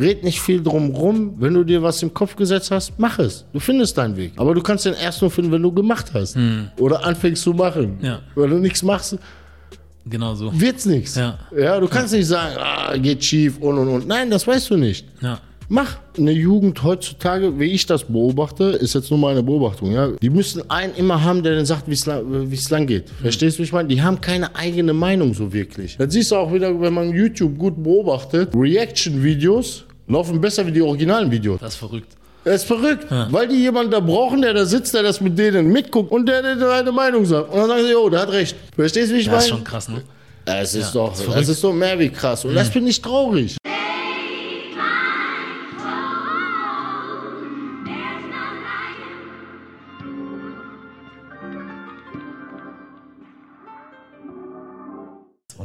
Red nicht viel drum rum. Wenn du dir was im Kopf gesetzt hast, mach es. Du findest deinen Weg. Aber du kannst den erst nur finden, wenn du gemacht hast. Oder anfängst zu machen. Ja. Wenn du nichts machst, Genau so. wird's nichts. Ja. ja, du kannst nicht sagen, ah, geht schief und und und. Nein, das weißt du nicht. Ja. Mach eine Jugend heutzutage, wie ich das beobachte, ist jetzt nur meine Beobachtung, ja. Die müssen einen immer haben, der dann sagt, wie es lang, geht. Verstehst du, wie ich meine? Die haben keine eigene Meinung so wirklich. Das siehst du auch wieder, wenn man YouTube gut beobachtet. Reaction-Videos laufen besser wie die originalen Videos. Das ist verrückt. Das ist verrückt, weil die jemanden da brauchen, der da sitzt, der das mit denen mitguckt und der, der eine Meinung sagt. Und dann sagen sie, oh, der hat recht. Verstehst du, wie ich Das meine? ist schon krass, ne? Es ist Ja, doch, das verrückt. ist doch mehr wie krass. Und das finde ich traurig.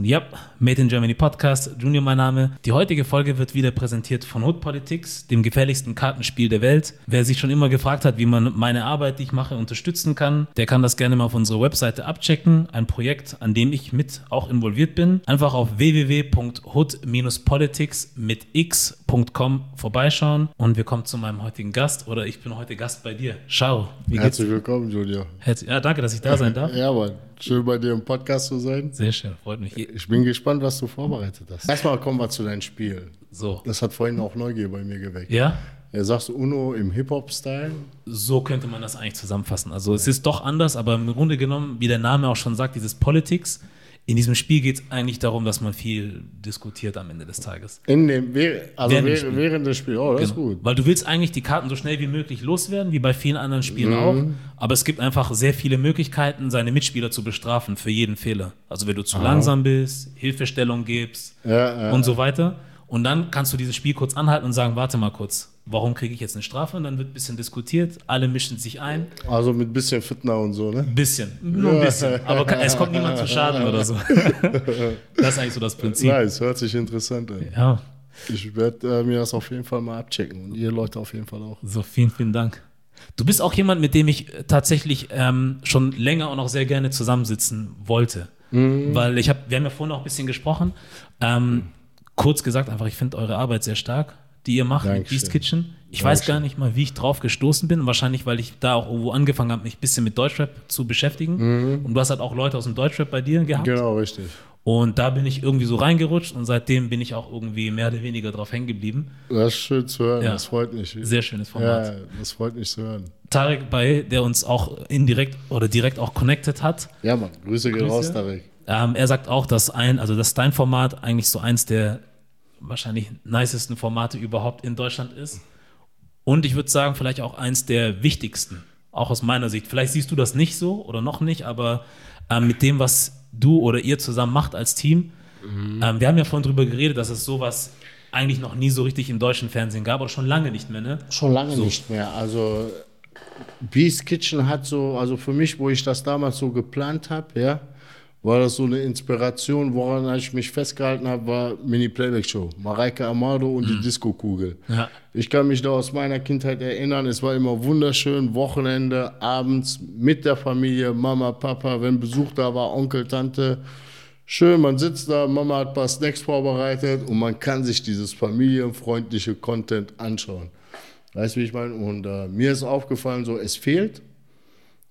Ja, Made in Germany Podcast, Junior mein Name. Die heutige Folge wird wieder präsentiert von Hood Politics, dem gefährlichsten Kartenspiel der Welt. Wer sich schon immer gefragt hat, wie man meine Arbeit, die ich mache, unterstützen kann, der kann das gerne mal auf unserer Webseite abchecken. Ein Projekt, an dem ich mit auch involviert bin. Einfach auf www.hood-politics mit x.com vorbeischauen. Und wir kommen zu meinem heutigen Gast oder ich bin heute Gast bei dir. Ciao. Wie geht's? Herzlich willkommen, Junior. Herz- Ja, danke, dass ich da sein darf. Ja, Mann. Schön bei dir im Podcast zu sein. Sehr schön, freut mich. Ich bin gespannt, was du vorbereitet hast. Erstmal kommen wir zu deinem Spiel. So. Das hat vorhin auch Neugier bei mir geweckt. Ja? Er sagst Uno im Hip-Hop-Style. So könnte man das eigentlich zusammenfassen. Also es ist doch anders, aber im Grunde genommen, wie der Name auch schon sagt, dieses Politics, in diesem Spiel geht es eigentlich darum, dass man viel diskutiert am Ende des Tages. In dem, also Während dem während, Spiel. während des Spiels. Oh, das ist Genau. gut. Weil du willst eigentlich die Karten so schnell wie möglich loswerden, wie bei vielen anderen Spielen Mhm. auch. Aber es gibt einfach sehr viele Möglichkeiten, seine Mitspieler zu bestrafen für jeden Fehler. Also wenn du zu langsam bist, Hilfestellung gibst Ja, ja, und so weiter. Und dann kannst du dieses Spiel kurz anhalten und sagen, warte mal kurz, warum kriege ich jetzt eine Strafe? Und dann wird ein bisschen diskutiert, alle mischen sich ein. Also mit bisschen Fitner und so, ne? Ein bisschen, nur ein bisschen. Aber es kommt niemand zu Schaden oder so. Das ist eigentlich so das Prinzip. Nice, hört sich interessant an. Ja, Ich werde äh, mir das auf jeden Fall mal abchecken. Und ihr Leute auf jeden Fall auch. so vielen, vielen Dank. Du bist auch jemand, mit dem ich äh, tatsächlich ähm, schon länger und auch sehr gerne zusammensitzen wollte. Weil ich habe, wir haben ja vorhin auch ein bisschen gesprochen. Ähm, kurz gesagt, einfach, ich finde eure Arbeit sehr stark, die ihr macht mit Dankeschön. Beast Kitchen. Ich weiß gar nicht mal, wie ich drauf gestoßen bin. Wahrscheinlich, weil ich da auch irgendwo angefangen habe, mich ein bisschen mit Deutschrap zu beschäftigen. Und du hast halt auch Leute aus dem Deutschrap bei dir gehabt. Genau, richtig. Und da bin ich irgendwie so reingerutscht und seitdem bin ich auch irgendwie mehr oder weniger drauf hängen geblieben. Das ist schön zu hören. Ja. Das freut mich. Sehr schönes Format. Ja, das freut mich zu hören. Tarek bei, der uns auch indirekt oder direkt auch connected hat. Ja, Mann. Grüße gehen raus, Tarek. Ähm, er sagt auch, dass ein, also dass dein Format eigentlich so eins der wahrscheinlich nicesten Formate überhaupt in Deutschland ist. Und ich würde sagen, vielleicht auch eins der wichtigsten, auch aus meiner Sicht. Vielleicht siehst du das nicht so oder noch nicht, aber ähm, mit dem, was du oder ihr zusammen macht als Team, ähm, wir haben ja vorhin drüber geredet, dass es sowas eigentlich noch nie so richtig im deutschen Fernsehen gab oder schon lange nicht mehr, ne? Schon lange nicht mehr. Also Beast Kitchen hat so, also für mich, wo ich das damals so geplant habe, ja, war das so eine Inspiration, woran ich mich festgehalten habe, war Mini-Playback-Show. Mareike Amado und die Disco-Kugel. Ja. Ich kann mich da aus meiner Kindheit erinnern, es war immer wunderschön, Wochenende, abends mit der Familie, Mama, Papa, wenn Besuch da war, Onkel, Tante. Schön, man sitzt da, Mama hat ein paar Snacks vorbereitet und man kann sich dieses familienfreundliche Content anschauen. Weißt du, wie ich meine? Und äh, mir ist aufgefallen, so, es fehlt.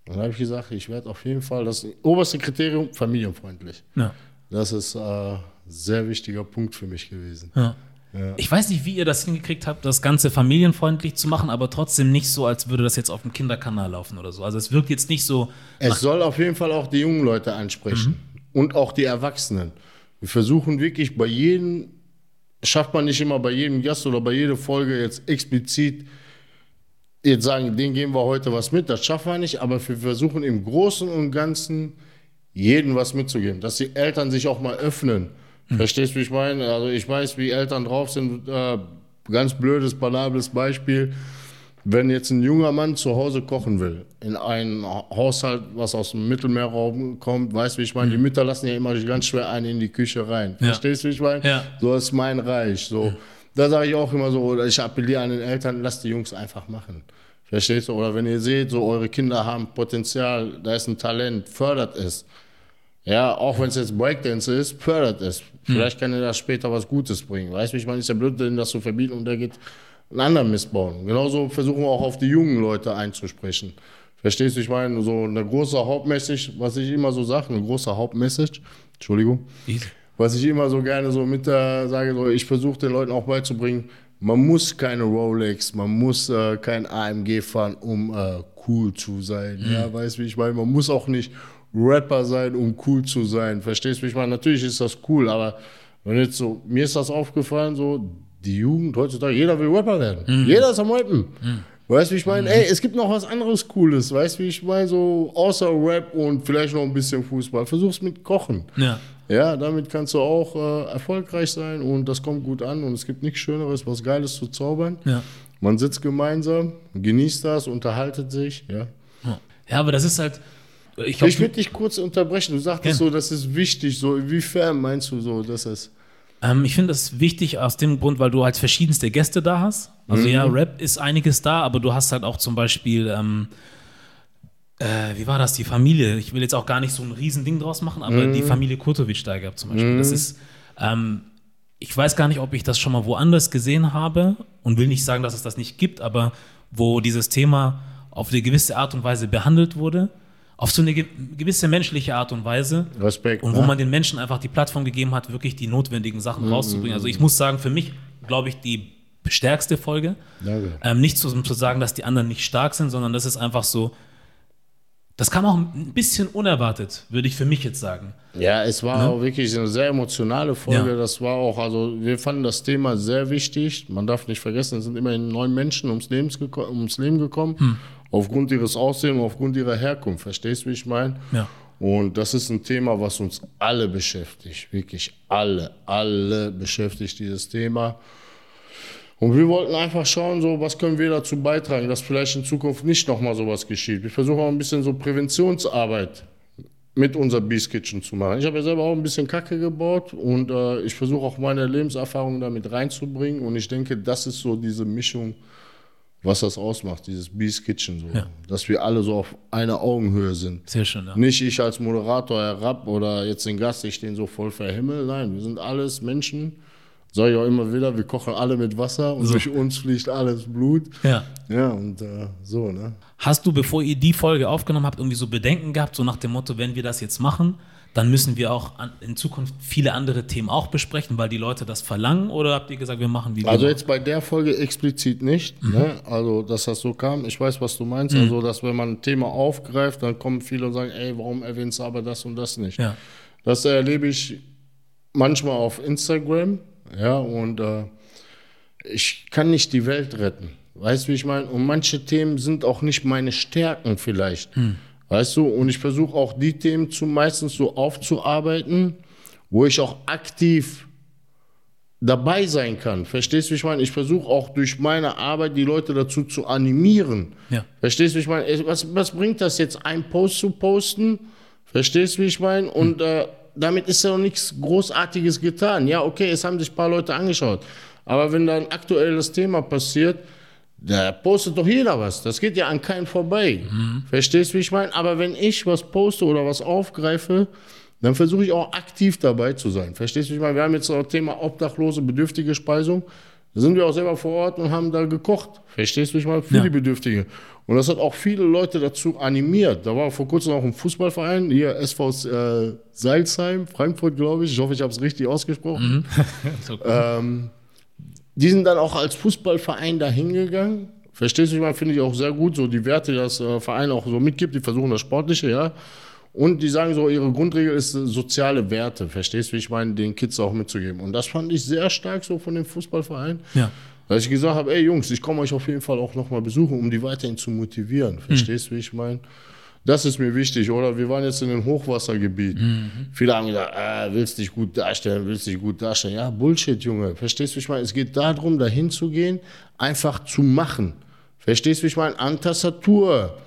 Dann habe ich gesagt, ich werde auf jeden Fall das oberste Kriterium familienfreundlich. Ja. Das ist äh, sehr wichtiger Punkt für mich gewesen. Ja. Ich weiß nicht, wie ihr das hingekriegt habt, das Ganze familienfreundlich zu machen, aber trotzdem nicht so, als würde das jetzt auf dem Kinderkanal laufen oder so. Also es wirkt jetzt nicht so. Es soll auf jeden Fall auch die jungen Leute ansprechen und auch die Erwachsenen. Wir versuchen wirklich bei jedem, schafft man nicht immer bei jedem Gast oder bei jeder Folge jetzt explizit jetzt sagen, den geben wir heute was mit, das schaffen wir nicht, aber wir versuchen im Großen und Ganzen jedem was mitzugeben, dass die Eltern sich auch mal öffnen. Verstehst du, wie ich meine? Also ich weiß, wie Eltern drauf sind. Äh, ganz blödes, banables Beispiel. Wenn jetzt ein junger Mann zu Hause kochen will, in einem Haushalt, was aus dem Mittelmeerraum kommt, weißt du, wie ich meine? Die Mütter lassen ja immer ganz schwer einen in die Küche rein. Ja. Verstehst du, wie ich meine? Ja. So ist mein Reich. So. Da sage ich auch immer so, oder ich appelliere an den Eltern, lasst die Jungs einfach machen. Verstehst du? Oder wenn ihr seht, so eure Kinder haben Potenzial, da ist ein Talent, fördert es. Ja, auch wenn es jetzt Breakdance ist, fördert es. Vielleicht kann er das später was Gutes bringen. Weißt du, ich meine, ist ja blöd, das zu verbieten und der geht einen anderen Mist bauen. Genauso versuchen wir auch auf die jungen Leute einzusprechen. Verstehst du, ich meine, so eine große Hauptmessage, was ich immer so sage, eine große Hauptmessage, Entschuldigung, Easy. Was ich immer so gerne so mit der sage, so, ich versuche den Leuten auch beizubringen, man muss keine Rolex, man muss äh, kein AMG fahren, um äh, cool zu sein. Ja, weißt du, wie ich meine? Man muss auch nicht Rapper sein, um cool zu sein. Verstehst du, wie ich meine? Natürlich ist das cool, aber wenn jetzt so, mir ist das aufgefallen, so, die Jugend heutzutage, jeder will Rapper werden. Jeder ist am Rappen. Weißt du, wie ich meine? Ey, es gibt noch was anderes Cooles. Weißt du, wie ich meine? So, außer Rap und vielleicht noch ein bisschen Fußball. Versuch's mit Kochen. Ja. Ja, damit kannst du auch äh, erfolgreich sein und das kommt gut an und es gibt nichts Schöneres, was Geiles zu zaubern. Ja. Man sitzt gemeinsam, genießt das, unterhaltet sich. Ja. Ja, aber das ist halt, ich Ich würde dich kurz unterbrechen. Du sagtest so, das ist wichtig. So, inwiefern meinst du so, dass es. Ähm, ich finde das wichtig aus dem Grund, weil du halt verschiedenste Gäste da hast. Also ja, Rap ist einiges da, aber du hast halt auch zum Beispiel, ähm, äh, wie war das, die Familie. Ich will jetzt auch gar nicht so ein Riesending draus machen, aber die Familie Kurtovic da gab zum Beispiel. Das ist, ähm, ich weiß gar nicht, ob ich das schon mal woanders gesehen habe und will nicht sagen, dass es das nicht gibt, aber wo dieses Thema auf eine gewisse Art und Weise behandelt wurde, auf so eine ge gewisse menschliche Art und Weise. Respekt. Und wo ne? man den Menschen einfach die Plattform gegeben hat, wirklich die notwendigen Mhm, Sachen rauszubringen. Also ich muss sagen, für mich, glaube ich, die stärkste Folge. Danke. Ähm, nicht so, um zu sagen, dass die anderen nicht stark sind, sondern das ist einfach so, das kam auch ein bisschen unerwartet, würde ich für mich jetzt sagen. Ja, es war auch wirklich eine sehr emotionale Folge. Ja. Das war auch, also wir fanden das Thema sehr wichtig. Man darf nicht vergessen, es sind immerhin neun Menschen ums, geko- ums Leben gekommen, Hm. aufgrund ihres Aussehens, aufgrund ihrer Herkunft. Verstehst du, wie ich meine? Ja. Und das ist ein Thema, was uns alle beschäftigt. Wirklich alle, alle beschäftigt dieses Thema. Und wir wollten einfach schauen, so, was können wir dazu beitragen, dass vielleicht in Zukunft nicht nochmal sowas geschieht. Wir versuchen auch ein bisschen so Präventionsarbeit mit unserer Beast Kitchen zu machen. Ich habe ja selber auch ein bisschen Kacke gebaut und äh, ich versuche auch meine Lebenserfahrung damit reinzubringen. Und ich denke, das ist so diese Mischung, was das ausmacht, dieses Beast Kitchen. So. Ja. Dass wir alle so auf einer Augenhöhe sind. Sehr schön, ja. Nicht ich als Moderator herab oder jetzt den Gast, ich den so voll verhimmel. Nein, wir sind alles Menschen. Sag ich auch immer wieder, wir kochen alle mit Wasser und So. durch uns fließt alles Blut. Ja. Ja, und äh, so, ne? Hast du, bevor ihr die Folge aufgenommen habt, irgendwie so Bedenken gehabt, so nach dem Motto, wenn wir das jetzt machen, dann müssen wir auch an, in Zukunft viele andere Themen auch besprechen, weil die Leute das verlangen? Oder habt ihr gesagt, wir machen wie Also jetzt bei der Folge explizit nicht, Mhm. ne? Also, dass das so kam, ich weiß, was du meinst. Also, dass wenn man ein Thema aufgreift, dann kommen viele und sagen, ey, warum erwähnst du aber das und das nicht? Ja. Das erlebe ich manchmal auf Instagram, ja, und äh, ich kann nicht die Welt retten. Weißt du, wie ich meine? Und manche Themen sind auch nicht meine Stärken vielleicht. Weißt du? Und ich versuche auch die Themen zu meistens so aufzuarbeiten, wo ich auch aktiv dabei sein kann. Verstehst du, wie ich meine? Ich versuche auch durch meine Arbeit die Leute dazu zu animieren. Ja. Verstehst du, wie ich meine? Was, was bringt das jetzt, einen Post zu posten? Verstehst du, wie ich meine? Und äh, damit ist ja noch nichts Großartiges getan. Ja, okay, es haben sich ein paar Leute angeschaut. Aber wenn da ein aktuelles Thema passiert, da postet doch jeder was. Das geht ja an keinen vorbei. Verstehst du, wie ich meine? Aber wenn ich was poste oder was aufgreife, dann versuche ich auch aktiv dabei zu sein. Verstehst du, wie ich meine? Wir haben jetzt das Thema Obdachlose, bedürftige Speisung. Da sind wir auch selber vor Ort und haben da gekocht. Verstehst du, wie ich meine? Für Ja. die Bedürftigen. Und das hat auch viele Leute dazu animiert. Da war vor kurzem auch ein Fußballverein, hier SV äh, Salzheim, Frankfurt, glaube ich. Ich hoffe, ich habe es richtig ausgesprochen. So, Ähm, die sind dann auch als Fußballverein da hingegangen. Verstehst du, ich meine, finde ich auch sehr gut, so die Werte, die das äh, Verein auch so mitgibt, die versuchen das Sportliche, ja. Und die sagen so, ihre Grundregel ist äh, soziale Werte, verstehst du, wie ich meine, den Kids auch mitzugeben. Und das fand ich sehr stark so von dem Fußballverein. Ja. Dass ich gesagt habe, ey Jungs, ich komme euch auf jeden Fall auch nochmal besuchen, um die weiterhin zu motivieren. Verstehst du, wie ich meine? Das ist mir wichtig, oder? Wir waren jetzt in einem Hochwassergebiet. Viele haben gesagt, ah, willst dich gut darstellen, willst dich gut darstellen. Ja, Bullshit, Junge. Verstehst du, wie ich meine? Es geht darum, dahin zu gehen, einfach zu machen. Verstehst du, wie ich meine? An Tastatur.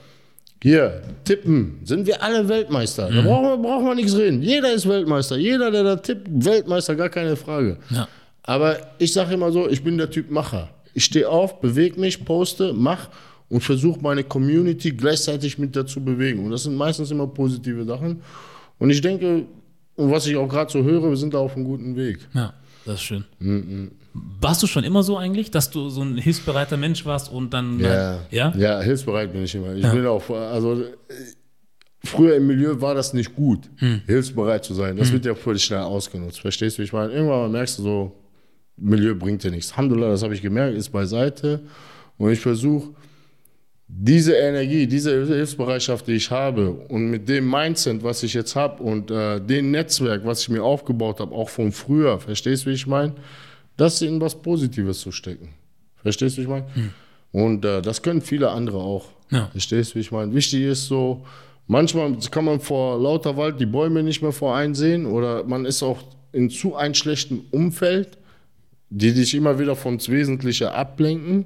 Hier, tippen. Sind wir alle Weltmeister? Da brauchen wir, brauchen wir nichts reden. Jeder ist Weltmeister. Jeder, der da tippt, Weltmeister, gar keine Frage. Ja. Aber ich sage immer so, ich bin der Typ Macher. Ich stehe auf, bewege mich, poste, mach und versuche meine Community gleichzeitig mit dazu bewegen. Und das sind meistens immer positive Sachen. Und ich denke, und was ich auch gerade so höre, wir sind da auf einem guten Weg. Ja, das ist schön. Warst du schon immer so eigentlich, dass du so ein hilfsbereiter Mensch warst und dann. Ja, Ja? ja hilfsbereit bin ich immer. Ich Ja. bin auch, also äh, früher im Milieu war das nicht gut, Hm. hilfsbereit zu sein. Das wird ja völlig schnell ausgenutzt. Verstehst du, wie ich meine? Irgendwann merkst du so, Milieu bringt dir nichts. Alhamdulillah, das habe ich gemerkt, ist beiseite. Und ich versuche, diese Energie, diese Hilfsbereitschaft, die ich habe und mit dem Mindset, was ich jetzt habe und äh, dem Netzwerk, was ich mir aufgebaut habe, auch von früher, verstehst du, wie ich meine? Das in was Positives zu stecken. Verstehst du, wie ich meine? Und äh, das können viele andere auch. Ja. Verstehst du, wie ich meine? Wichtig ist so, manchmal kann man vor lauter Wald die Bäume nicht mehr vor einsehen oder man ist auch in zu einem schlechten Umfeld, die dich immer wieder von das Wesentliche ablenken.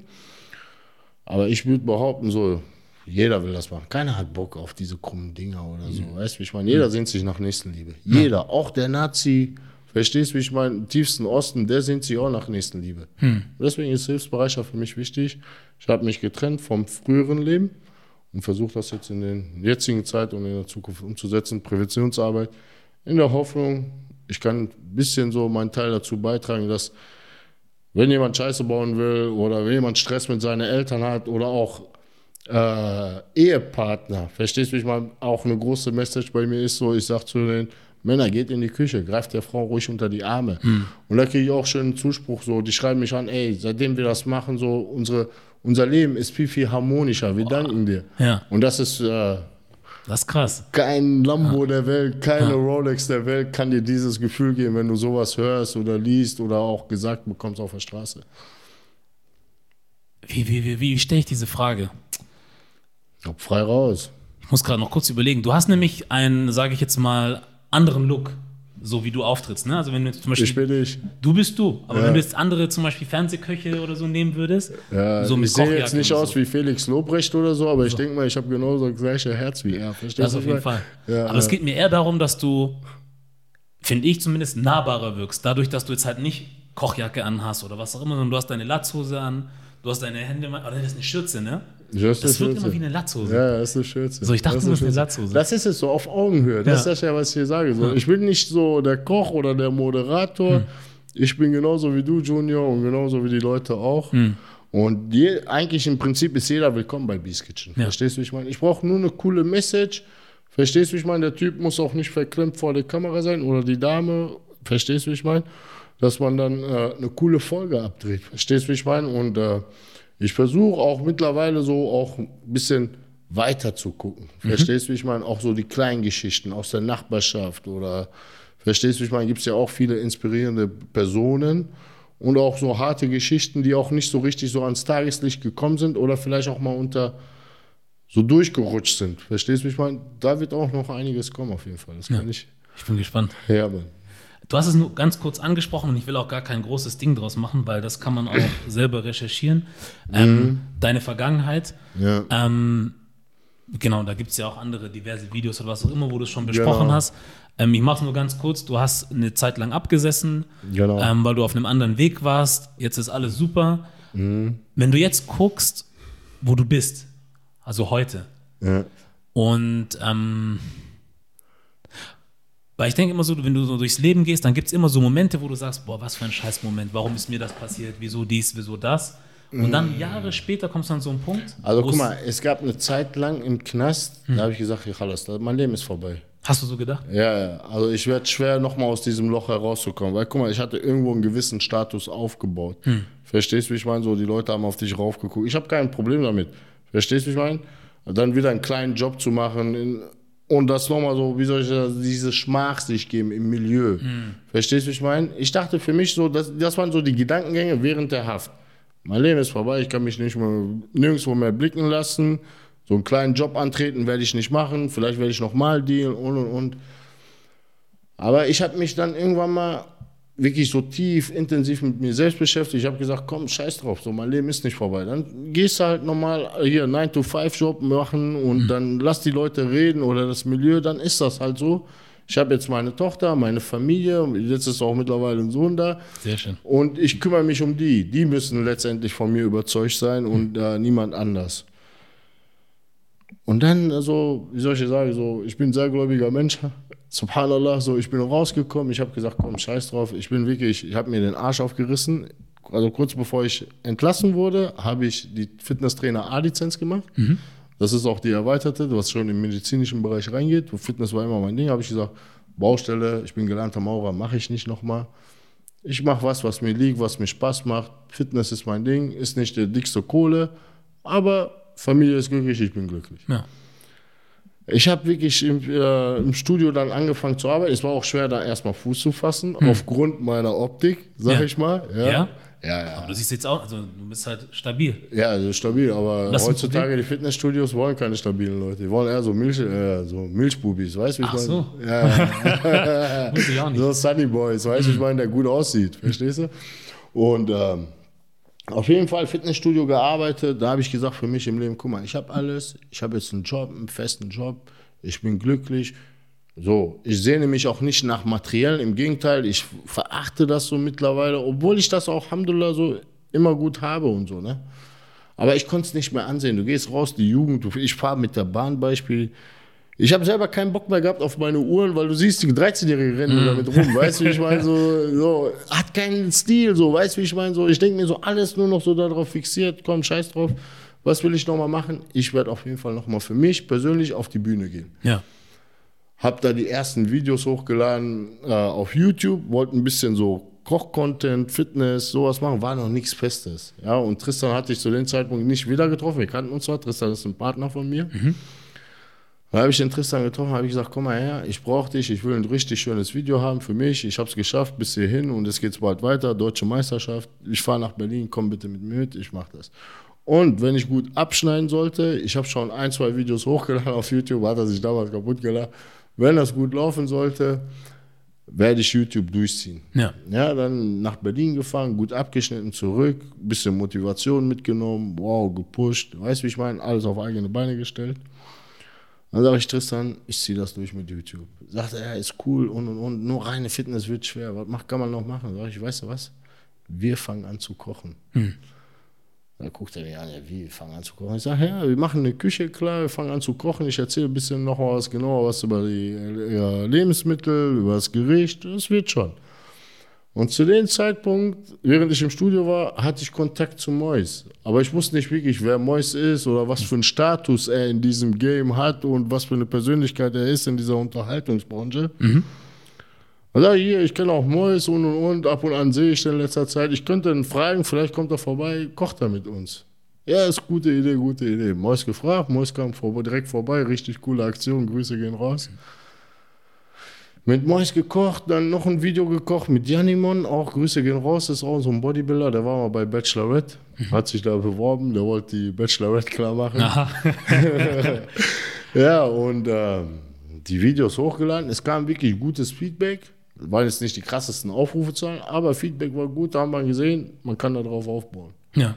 Aber ich würde behaupten, so, jeder will das machen. Keiner hat Bock auf diese krummen Dinger oder so. Weißt du, wie ich meine? Jeder sehnt sich nach Nächstenliebe. Jeder, auch der Nazi, verstehst du, wie ich meine? Im tiefsten Osten, der sehnt sich auch nach Nächstenliebe. Und deswegen ist Hilfsbereitschaft für mich wichtig. Ich habe mich getrennt vom früheren Leben und versuche das jetzt in der jetzigen Zeit und in der Zukunft umzusetzen. Präventionsarbeit in der Hoffnung, ich kann ein bisschen so meinen Teil dazu beitragen, dass wenn jemand Scheiße bauen will oder wenn jemand Stress mit seinen Eltern hat oder auch äh, Ehepartner, verstehst du, wie ich meine? Auch eine große Message bei mir ist so, ich sage zu den Männern, geht in die Küche, greift der Frau ruhig unter die Arme. Und da kriege ich auch schönen Zuspruch, so, die schreiben mich an, ey, seitdem wir das machen, so, unsere, unser Leben ist viel, viel harmonischer, wir danken dir. Ja. Und das ist äh, Das ist krass. kein Lambo der Welt, keine Rolex der Welt kann dir dieses Gefühl geben, wenn du sowas hörst oder liest oder auch gesagt bekommst auf der Straße. Wie, wie, wie, wie stelle ich diese Frage? Hab frei raus. Ich muss gerade noch kurz überlegen. Du hast nämlich einen, sage ich jetzt mal, anderen Look, so wie du auftrittst. Ne? Also wenn du jetzt zum Beispiel, Ich bin ich. du bist du, aber Ja. wenn du jetzt andere zum Beispiel Fernsehköche oder so nehmen würdest, Ja, so mit ich sehe jetzt nicht und aus so. wie Felix Lobrecht oder so, aber ich denke mal, ich habe genauso das gleiche Herz wie er. Verstehst Das auf jeden Fall. Ja, Aber es geht mir eher darum, dass du, finde ich zumindest, nahbarer wirkst. Dadurch, dass du jetzt halt nicht Kochjacke anhast oder was auch immer, sondern du hast deine Latzhose an, du hast deine Hände, oder das ist eine Schürze, ne? Weiß, Das wirkt Schürze. immer wie eine Latzhose. Ja, das ist eine Schürze. So, ich dachte, das das ist eine. Latzhose. Das ist es so, auf Augenhöhe. Das Ja. ist das ja, was ich hier sage. So, Ich bin nicht so der Koch oder der Moderator. Hm. Ich bin genauso wie du, Junior, und genauso wie die Leute auch. Hm. Und je, eigentlich im Prinzip ist jeder willkommen bei Beast Kitchen. Ja. Verstehst du, wie ich meine? Ich brauche nur eine coole Message. Verstehst du, wie ich meine? Der Typ muss auch nicht verklemmt vor der Kamera sein oder die Dame. Verstehst du, wie ich meine? Dass man dann äh, eine coole Folge abdreht. Verstehst du, wie ich meine? Und äh, ich versuche auch mittlerweile so auch ein bisschen weiter zu gucken. Verstehst du, wie ich meine? Auch so die kleinen Geschichten aus der Nachbarschaft oder verstehst du, wie ich meine? Gibt es ja auch viele inspirierende Personen und auch so harte Geschichten, die auch nicht so richtig so ans Tageslicht gekommen sind oder vielleicht auch mal unter so durchgerutscht sind. Verstehst du, wie ich meine? Da wird auch noch einiges kommen auf jeden Fall. Das kann ich Ich bin gespannt. herben. Du hast es nur ganz kurz angesprochen und ich will auch gar kein großes Ding draus machen, weil das kann man auch selber recherchieren. Ähm, deine Vergangenheit. Ja. Ähm, genau, da gibt es ja auch andere diverse Videos oder was auch immer, wo du es schon besprochen Genau. hast. Ähm, ich mache es nur ganz kurz. Du hast eine Zeit lang abgesessen, Genau. ähm, weil du auf einem anderen Weg warst. Jetzt ist alles super. Mhm. Wenn du jetzt guckst, wo du bist, also heute, Ja. und ähm, weil ich denke immer so, wenn du so durchs Leben gehst, dann gibt es immer so Momente, wo du sagst, boah, was für ein scheiß Moment, warum ist mir das passiert, wieso dies, wieso das. Und dann Jahre später kommst du an so einen Punkt. Also guck mal, es gab eine Zeit lang im Knast, da habe ich gesagt, ja, alles, mein Leben ist vorbei. Hast du so gedacht? Ja, also ich werde schwer nochmal aus diesem Loch herauszukommen, weil guck mal, ich hatte irgendwo einen gewissen Status aufgebaut. Verstehst du, wie ich meine? So, die Leute haben auf dich raufgeguckt. Ich habe kein Problem damit. Verstehst du, wie ich meine? Dann wieder einen kleinen Job zu machen in, und das nochmal so, wie soll ich das, diese Schmach sich geben im Milieu. Verstehst du, wie ich meine? Ich dachte für mich so, das, das waren so die Gedankengänge während der Haft. Mein Leben ist vorbei, ich kann mich nicht mehr nirgendwo mehr blicken lassen. So einen kleinen Job antreten werde ich nicht machen. Vielleicht werde ich nochmal dealen und und und. Aber ich habe mich dann irgendwann mal wirklich so tief, intensiv mit mir selbst beschäftigt. Ich habe gesagt, komm, scheiß drauf, so mein Leben ist nicht vorbei. Dann gehst du halt nochmal hier 9-to-5-Job machen und dann lass die Leute reden oder das Milieu, dann ist das halt so. Ich habe jetzt meine Tochter, meine Familie, jetzt ist auch mittlerweile ein Sohn da. Sehr schön. Und ich kümmere mich um die. Die müssen letztendlich von mir überzeugt sein und äh, niemand anders. Und dann, also, wie soll ich sagen, so, ich bin ein sehr gläubiger Mensch. Subhanallah, so, ich bin rausgekommen, ich habe gesagt, komm, scheiß drauf, ich bin wirklich, ich habe mir den Arsch aufgerissen. Also kurz bevor ich entlassen wurde, habe ich die Fitnesstrainer A-Lizenz gemacht. Das ist auch die erweiterte, was schon im medizinischen Bereich reingeht. Fitness war immer mein Ding, habe ich gesagt, Baustelle, ich bin gelernter Maurer, mache ich nicht nochmal. Ich mache was, was mir liegt, was mir Spaß macht. Fitness ist mein Ding, ist nicht der dickste Kohle, aber Familie ist glücklich, ich bin glücklich. Ja. Ich habe wirklich im, äh, im Studio dann angefangen zu arbeiten. Es war auch schwer, da erstmal Fuß zu fassen, aufgrund meiner Optik, sag Ja. ich mal. Ja? Ja, ja. ja. Aber du siehst jetzt auch, also du bist halt stabil. Ja, also stabil, aber Das heutzutage die Fitnessstudios wollen keine stabilen Leute. Die wollen eher so, Milch, äh, so Milchbubis, weißt du, wie ich Ach so. meine? Ja, Wusste ich auch nicht. so Sunny Boys, weißt du, ich meine, der gut aussieht, verstehst du? Und ähm, auf jeden Fall Fitnessstudio gearbeitet, da habe ich gesagt für mich im Leben, guck mal, ich habe alles, ich habe jetzt einen Job, einen festen Job, ich bin glücklich. So, ich sehne mich auch nicht nach Materiellen, im Gegenteil, ich verachte das so mittlerweile, obwohl ich das auch, Alhamdulillah, so immer gut habe und so, ne? Aber ich konnte es nicht mehr ansehen. Du gehst raus, die Jugend, ich fahre mit der Bahn Beispiel. Ich habe selber keinen Bock mehr gehabt auf meine Uhren, weil du siehst, die 13-Jährigen rennen damit rum. Weißt du, wie ich meine? So, so, hat keinen Stil, so, weißt du, wie ich meine? So, ich denke mir so, alles nur noch so darauf fixiert, komm, scheiß drauf. Was will ich nochmal machen? Ich werde auf jeden Fall nochmal für mich persönlich auf die Bühne gehen. Ja. Hab da die ersten Videos hochgeladen äh, auf YouTube, wollte ein bisschen so Koch-Content, Fitness, sowas machen, war noch nichts Festes. Ja, und Tristan hatte ich zu dem Zeitpunkt nicht wieder getroffen. Wir kannten uns zwar, Tristan ist ein Partner von mir. Da habe ich den Tristan getroffen, habe ich gesagt, komm mal her, ich brauche dich, ich will ein richtig schönes Video haben für mich. Ich habe es geschafft bis hierhin und es geht bald weiter, deutsche Meisterschaft. Ich fahre nach Berlin, komm bitte mit mir mit, ich mache das. Und wenn ich gut abschneiden sollte, ich habe schon ein, zwei Videos hochgeladen auf YouTube, hat er sich damals kaputt gelacht. Wenn das gut laufen sollte, werde ich YouTube durchziehen. Ja. Ja, dann nach Berlin gefahren, gut abgeschnitten, zurück, bisschen Motivation mitgenommen, wow, gepusht, weißt du, wie ich meine, alles auf eigene Beine gestellt. Dann sage ich Tristan, ich ziehe das durch mit YouTube. Sagt er, ja, ist cool und und und, nur reine Fitness wird schwer. Was macht, kann man noch machen? Sag ich, weißt du was? Wir fangen an zu kochen. Da guckt er mich an, ja, wie, wir fangen an zu kochen? Ich sage, ja, wir machen eine Küche, klar, wir fangen an zu kochen. Ich erzähle ein bisschen noch was genauer was über die äh, Lebensmittel, über das Gericht. Das wird schon. Und zu dem Zeitpunkt, während ich im Studio war, hatte ich Kontakt zu Mois. Aber ich wusste nicht wirklich, wer Mois ist oder was für einen Status er in diesem Game hat und was für eine Persönlichkeit er ist in dieser Unterhaltungsbranche. Also hier, ich kenne auch Mois und und und, ab und an sehe ich den in letzter Zeit. Ich könnte ihn fragen, vielleicht kommt er vorbei, kocht er mit uns. Ja, ist gute Idee, gute Idee. Mois gefragt, Mois kam vor, direkt vorbei, richtig coole Aktion, Grüße gehen raus. Mit Mois gekocht, dann noch ein Video gekocht mit Janimon, auch Grüße gehen raus, ist auch so ein Bodybuilder, der war mal bei Bachelorette, hat sich da beworben, der wollte die Bachelorette klar machen. Ja, und ähm, die Videos hochgeladen. Es kam wirklich gutes Feedback. Waren jetzt nicht die krassesten Aufrufezahlen, aber Feedback war gut. Da haben wir gesehen, man kann darauf aufbauen. Ja.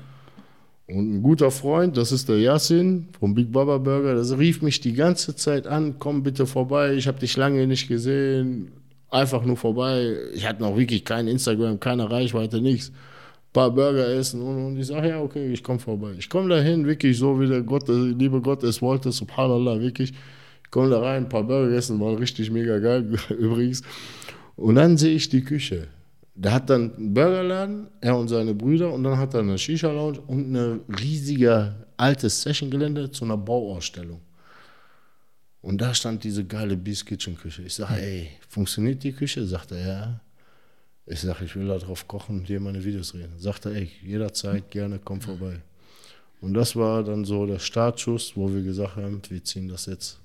Und ein guter Freund, das ist der Yassin vom Big Baba Burger, das rief mich die ganze Zeit an, komm bitte vorbei, ich habe dich lange nicht gesehen, einfach nur vorbei. Ich hatte noch wirklich kein Instagram, keine Reichweite, nichts. Paar Burger essen und, und ich sage, ja, okay, ich komme vorbei. Ich komme dahin, wirklich so wie der Gott, der liebe Gott es wollte, subhanallah, wirklich. Ich komme da rein, ein paar Burger essen, war richtig mega geil übrigens. Und dann sehe ich die Küche. Der hat dann einen Burgerladen, er und seine Brüder, und dann hat er eine Shisha-Lounge und ein riesiger altes Session-Gelände zu einer Bauausstellung. Und da stand diese geile Beast Kitchen Küche. Ich sage, ey, funktioniert die Küche? Sagt er, ja. Ich sage, ich will da drauf kochen und dir meine Videos drehen. Sagt er, ey, jederzeit gerne, komm vorbei. Und das war dann so der Startschuss, wo wir gesagt haben, wir ziehen das jetzt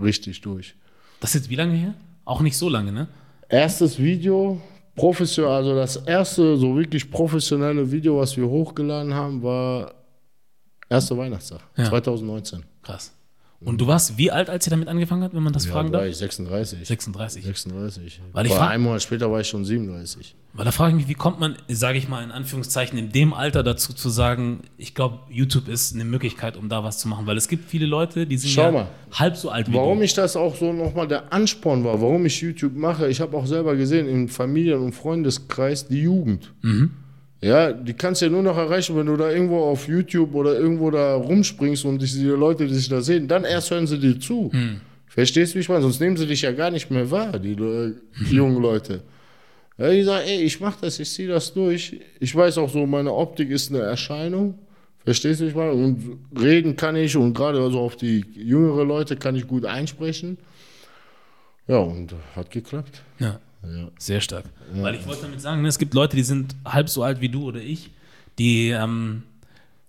richtig durch. Das ist jetzt wie lange her? Auch nicht so lange, ne? Erstes Video, professionell, also das erste so wirklich professionelle Video, was wir hochgeladen haben, war erster Weihnachtstag, Ja. 2019. Krass. Und du warst wie alt, als ihr damit angefangen habt, wenn man das fragen da war darf? ich 36. 36. 36. Weil ich frag- einem Monat später war ich schon 37. Weil da frage ich mich, wie kommt man, sage ich mal in Anführungszeichen, in dem Alter dazu zu sagen, ich glaube, YouTube ist eine Möglichkeit, um da was zu machen. Weil es gibt viele Leute, die sind Schau ja mal. halb so alt wie Warum du. ich das auch so nochmal der Ansporn war, warum ich YouTube mache, ich habe auch selber gesehen, im Familien- und Freundeskreis die Jugend. Ja, die kannst du ja nur noch erreichen, wenn du da irgendwo auf YouTube oder irgendwo da rumspringst und die die Leute, die sich da sehen, dann erst hören sie dir zu. Verstehst du, wie ich meine? Sonst nehmen sie dich ja gar nicht mehr wahr, die Le- jungen Leute. Ja, die sagen, ey, ich mach das, ich ziehe das durch. Ich weiß auch so, meine Optik ist eine Erscheinung. Verstehst du, wie ich meine? Und reden kann ich und gerade also auf die jüngere Leute kann ich gut einsprechen. Ja, und hat geklappt. Ja. Ja. Sehr stark. Weil ich wollte damit sagen, ne, es gibt Leute, die sind halb so alt wie du oder ich, die, ähm,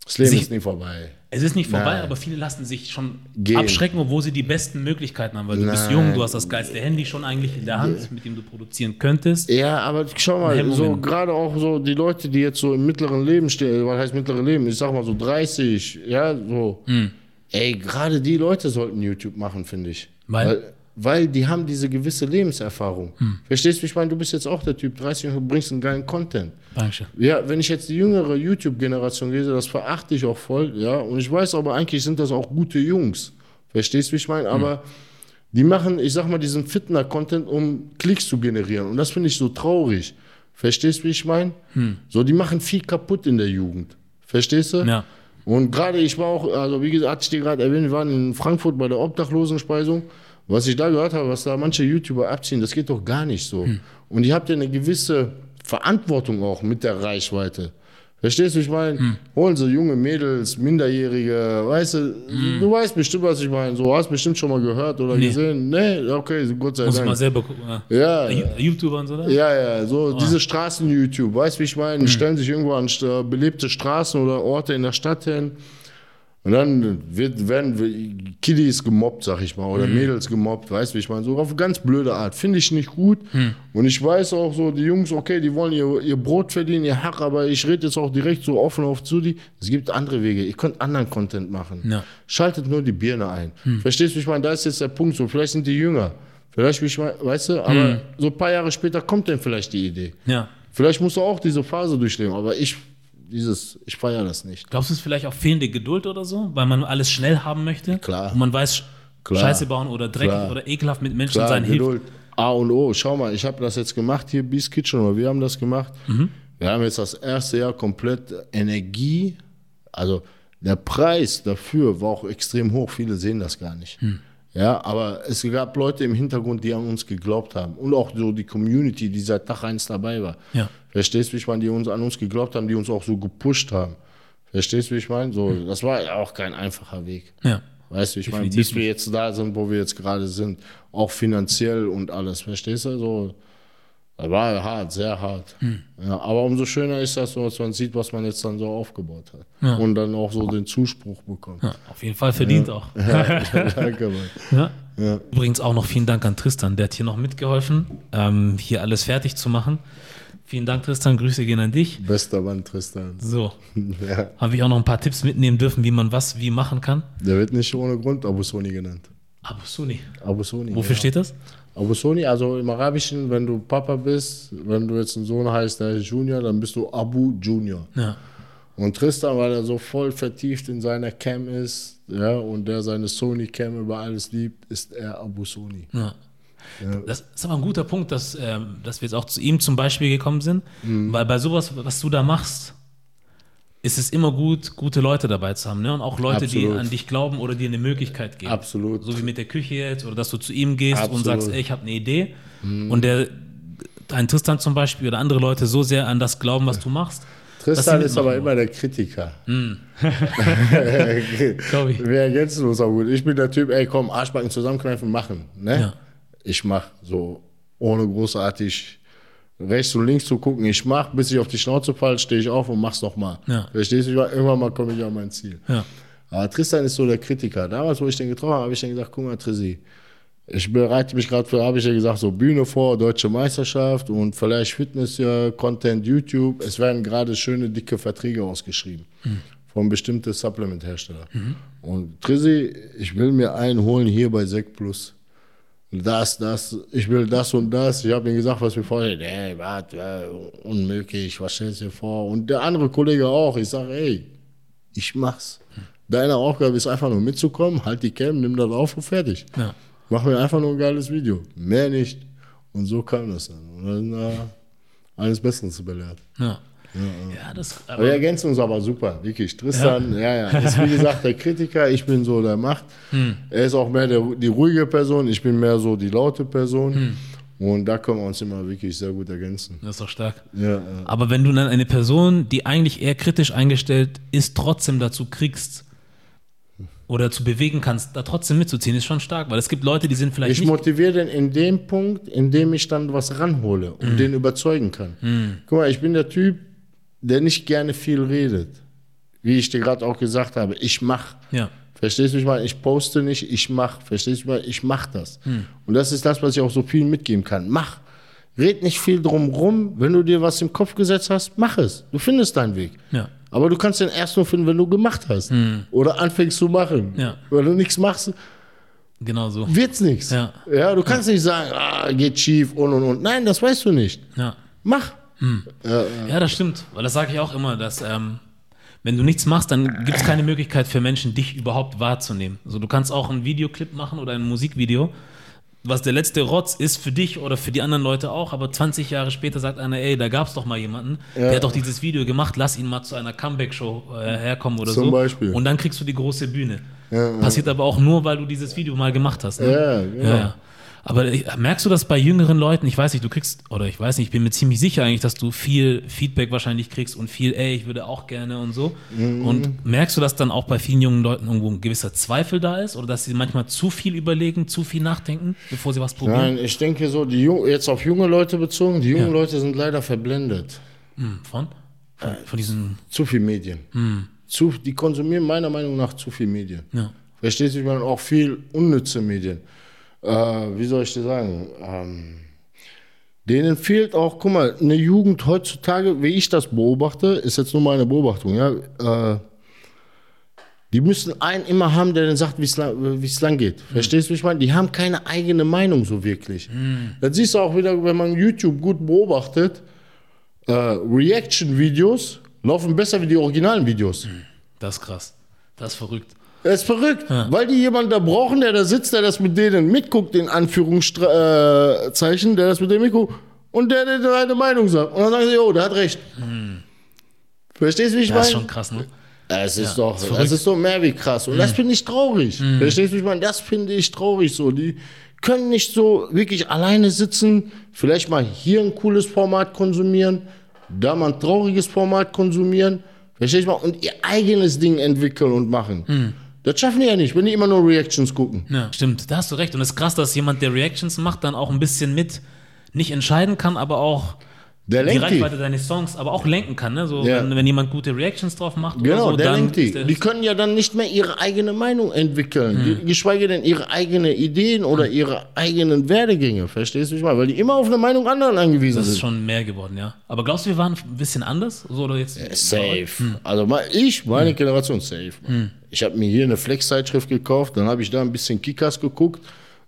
Das Leben Sich- ist nie vorbei. es ist nicht vorbei, Nein. aber viele lassen sich schon Gehen. abschrecken, obwohl sie die besten Möglichkeiten haben. Weil du bist Nein. jung, du hast das geilste Handy schon eigentlich in der Hand, mit dem du produzieren könntest. Ja, aber schau mal, so gerade auch so die Leute, die jetzt so im mittleren Leben stehen, was heißt mittlere Leben? Ich sag mal so 30, ja, so. Hm. Ey, gerade die Leute sollten YouTube machen, finde ich. Weil? weil? Weil die haben diese gewisse Lebenserfahrung. Hm. Verstehst du, wie ich meine? Du bist jetzt auch der Typ 30 und du bringst einen geilen Content. Dankeschön. Ja, wenn ich jetzt die jüngere YouTube-Generation lese, das verachte ich auch voll, ja. Und ich weiß aber eigentlich sind das auch gute Jungs. Verstehst du, wie ich meine? Aber die machen, ich sag mal, diesen Fitner-Content, um Klicks zu generieren. Und das finde ich so traurig. Verstehst du, wie ich meine? So, die machen viel kaputt in der Jugend. Verstehst du? Ja. Und gerade ich war auch, also wie gesagt, hatte ich dir gerade erwähnt, wir waren in Frankfurt bei der Obdachlosenspeisung. Was ich da gehört habe, was da manche YouTuber abziehen, das geht doch gar nicht so. Und ihr habt ja eine gewisse Verantwortung auch mit der Reichweite. Verstehst du, ich meine, holen sie junge Mädels, Minderjährige, weißt du, du weißt bestimmt, was ich meine. So, hast bestimmt schon mal gehört oder Nee. gesehen. Nee, okay, Gott sei Muss ich mal Dank. selber gucken. Ja, Ju- YouTuber und so, oder? ja, ja, so diese Straßen-YouTube, weißt du, wie ich meine? Die Stellen sich irgendwo an st- belebte Straßen oder Orte in der Stadt hin. Und dann wird, werden Kiddies gemobbt, sag ich mal, oder Mädels gemobbt, weißt du, wie ich meine? So auf eine ganz blöde Art. Finde ich nicht gut. Und ich weiß auch so, die Jungs, okay, die wollen ihr, ihr Brot verdienen, ihr Hack, aber ich rede jetzt auch direkt so offen auf zu die. Es gibt andere Wege. Ihr könnt anderen Content machen. Ja. Schaltet nur die Birne ein. Verstehst du, ich meine? Da ist jetzt der Punkt so. Vielleicht sind die jünger. Vielleicht, ich meine, weißt du, aber so ein paar Jahre später kommt dann vielleicht die Idee. Ja. Vielleicht musst du auch diese Phase durchleben, aber ich, dieses, ich feiere das nicht. Glaubst du, es ist vielleicht auch fehlende Geduld oder so, weil man alles schnell haben möchte? Klar. Und man weiß, Klar. Scheiße bauen oder dreckig Klar. oder ekelhaft mit Menschen Klar, sein hilft. Geduld. A und O. Schau mal, ich habe das jetzt gemacht hier, Beast Kitchen, oder wir haben das gemacht. Mhm. Wir haben jetzt das erste Jahr komplett Energie. Also der Preis dafür war auch extrem hoch. Viele sehen das gar nicht. Hm. Ja, aber es gab Leute im Hintergrund, die an uns geglaubt haben. Und auch so die Community, die seit Tag eins dabei war. Ja. Verstehst du, wie ich meine, die uns an uns geglaubt haben, die uns auch so gepusht haben. Verstehst du, wie ich meine? So, das war ja auch kein einfacher Weg. Ja. Weißt du, ich meine, bis wir jetzt da sind, wo wir jetzt gerade sind, auch finanziell und alles, verstehst du? So, das war hart, sehr hart. Hm. Ja, aber umso schöner ist das, dass man sieht, was man jetzt dann so aufgebaut hat. Ja. Und dann auch so den Zuspruch bekommt. ja. Auf jeden Fall verdient auch. Danke, Mann. Übrigens auch noch vielen Dank an Tristan, der hat hier noch mitgeholfen, ähm, hier alles fertig zu machen. Vielen Dank, Tristan. Grüße gehen an dich. Bester Mann, Tristan. So, Ja. habe ich auch noch ein paar Tipps mitnehmen dürfen, wie man was wie machen kann. Der wird nicht ohne Grund Abu Soni genannt. Abu Suni. Abu Soni. Wofür ja. steht das? Abu Soni, also im Arabischen, wenn du Papa bist, wenn du jetzt ein Sohn heißt, der ist Junior, dann bist du Abu Junior. Ja. Und Tristan, weil er so voll vertieft in seiner Cam ist, ja, und der seine Sony Cam über alles liebt, ist er Abu Sony. Ja. Das ist aber ein guter Punkt, dass, ähm, dass wir jetzt auch zu ihm zum Beispiel gekommen sind, Mhm. weil bei sowas, was du da machst, ist es immer gut, gute Leute dabei zu haben, ne? Und auch Leute, die Absolut. an dich glauben oder dir eine Möglichkeit geben. Absolut. So wie mit der Küche jetzt, oder dass du zu ihm gehst und Absolut. Mhm. sagst, ey, ich habe eine Idee. Und der, ein Tristan zum Beispiel oder andere Leute so sehr an das glauben, was du machst. Tristan ist aber immer der Kritiker. Glaub ich. Wir ergänzen uns auch gut. Ich bin der Typ, ey, komm, Arschbacken zusammenkneifen, machen. Ne? Ja. Ich mach so, ohne großartig rechts und links zu gucken. Ich mach, bis ich auf die Schnauze falle, stehe ich auf und mach's nochmal. Ja. Verstehst du? Irgendwann mal komme ich an mein Ziel. Ja. Aber Tristan ist so der Kritiker. Damals, wo ich den getroffen habe, habe ich dann gesagt, guck mal, Trissi, ich bereite mich gerade für, habe ich ja gesagt, so Bühne vor, deutsche Meisterschaft und vielleicht Fitness, Content, YouTube. Es werden gerade schöne, dicke Verträge ausgeschrieben von bestimmten Supplement-Herstellern. Und Trissi, ich will mir einen holen hier bei Sec Plus. Das, das, ich will das und das. Ich habe ihm gesagt, was wir vorher, nee, warte, unmöglich, was stellst du dir vor? Und der andere Kollege auch. Ich sage, ey, ich mach's. Deine Aufgabe ist einfach nur mitzukommen, halt die Cam, nimm das auf und fertig. Ja. Mach mir einfach nur ein geiles Video. Mehr nicht. Und so kam das dann. Und dann äh, eines Besseren zu belehrt. Ja. Ja, das, Aber wir ergänzen uns aber super, wirklich. Tristan, ja, ja, ist wie gesagt der Kritiker, ich bin so der Macht. Hm. Er ist auch mehr der, die ruhige Person, ich bin mehr so die laute Person. Hm. Und da können wir uns immer wirklich sehr gut ergänzen. das ist doch stark. Ja, ja. Aber wenn du dann eine Person, die eigentlich eher kritisch eingestellt ist, trotzdem dazu kriegst oder zu bewegen kannst, da trotzdem mitzuziehen, ist schon stark, weil es gibt Leute, die sind vielleicht Ich motiviere den in dem Punkt, in dem ich dann was ranhole und Hm. den überzeugen kann. Guck mal, ich bin der Typ, der nicht gerne viel redet. Wie ich dir gerade auch gesagt habe, ich mach. Ja. Verstehst du mich mal? Ich poste nicht, ich mach. Verstehst du mich mal? Ich mach das. Hm. Und das ist das, was ich auch so vielen mitgeben kann. Mach. Red nicht viel drum rum. Wenn du dir was im Kopf gesetzt hast, mach es. Du findest deinen Weg. Ja. Aber du kannst den erst nur finden, wenn du gemacht hast. Oder anfängst zu machen. Hm. Ja. Wenn du nichts machst, Genau so. wird's nichts. Ja. ja, du kannst nicht sagen, ah, geht schief und und und. Nein, das weißt du nicht. Ja. Mach. Ja, das stimmt. Weil das sage ich auch immer, dass ähm, wenn du nichts machst, dann gibt es keine Möglichkeit für Menschen, dich überhaupt wahrzunehmen. Also du kannst auch einen Videoclip machen oder ein Musikvideo, was der letzte Rotz ist für dich oder für die anderen Leute auch, aber 20 Jahre später sagt einer, ey, da gab es doch mal jemanden, der hat doch dieses Video gemacht, lass ihn mal zu einer Comeback-Show äh, herkommen oder Zum so. Beispiel. Und dann kriegst du die große Bühne. Passiert aber auch nur, weil du dieses Video mal gemacht hast. Ne? Ja, genau. Ja, ja. Aber merkst du das bei jüngeren Leuten? Ich weiß nicht, du kriegst, oder ich weiß nicht, ich bin mir ziemlich sicher eigentlich, dass du viel Feedback wahrscheinlich kriegst und viel, ey, ich würde auch gerne und so. Mhm. Und merkst du, dass dann auch bei vielen jungen Leuten irgendwo ein gewisser Zweifel da ist oder dass sie manchmal zu viel überlegen, zu viel nachdenken, bevor sie was probieren? Nein, ich denke so, die jetzt auf junge Leute bezogen, die jungen Leute sind leider verblendet. Hm, von? Von, von diesen, Zu viel Medien. Zu, die konsumieren meiner Meinung nach zu viel Medien. ja. Verstehst du, ich meine auch viel unnütze Medien. Äh, wie soll ich dir sagen? Ähm, denen fehlt auch, guck mal, eine Jugend heutzutage, wie ich das beobachte, ist jetzt nur meine Beobachtung, ja. Äh, die müssen einen immer haben, der dann sagt, wie es lang, wie es lang geht. Verstehst du, wie ich meine? Die haben keine eigene Meinung so wirklich. Dann siehst du auch wieder, wenn man YouTube gut beobachtet, äh, Reaction-Videos laufen besser wie die originalen Videos. Das ist krass. Das ist verrückt. Das ist verrückt, weil die jemanden da brauchen, der da sitzt, der das mit denen mitguckt, in Anführungszeichen, der das mit denen mitguckt und der, der seine Meinung sagt. Und dann sagen sie, oh, der hat recht. Verstehst du, wie ich Das ist meine? schon krass, ne? Es ist Ja, doch, ist das ist doch mehr wie krass. Und das finde ich traurig. Verstehst du, wie ich meine? Das finde ich traurig so. Die können nicht so wirklich alleine sitzen, vielleicht mal hier ein cooles Format konsumieren, da mal ein trauriges Format konsumieren. Verstehst du mal? Und ihr eigenes Ding entwickeln und machen. Das schaffen die ja nicht, wenn die immer nur Reactions gucken. Ja, stimmt, da hast du recht. Und es ist krass, dass jemand, der Reactions macht, dann auch ein bisschen mit nicht entscheiden kann, aber auch Der die lenkt die. Reichweite deines Songs, aber auch lenken kann. Ne? So, Ja. wenn, wenn jemand gute Reactions drauf macht Genau, oder so, der dann lenkt die. Die können ja dann nicht mehr ihre eigene Meinung entwickeln, die, geschweige denn ihre eigenen Ideen oder ihre eigenen Werdegänge. Verstehst du, wie ich meine? Weil die immer auf eine Meinung anderen angewiesen das ist sind. schon mehr geworden, ja. Aber glaubst du, wir waren ein bisschen anders? So, oder jetzt Safe. Also mal- ich, meine Generation, safe. Mann. Ich habe mir hier eine Flex-Zeitschrift gekauft, dann habe ich da ein bisschen Kickers geguckt,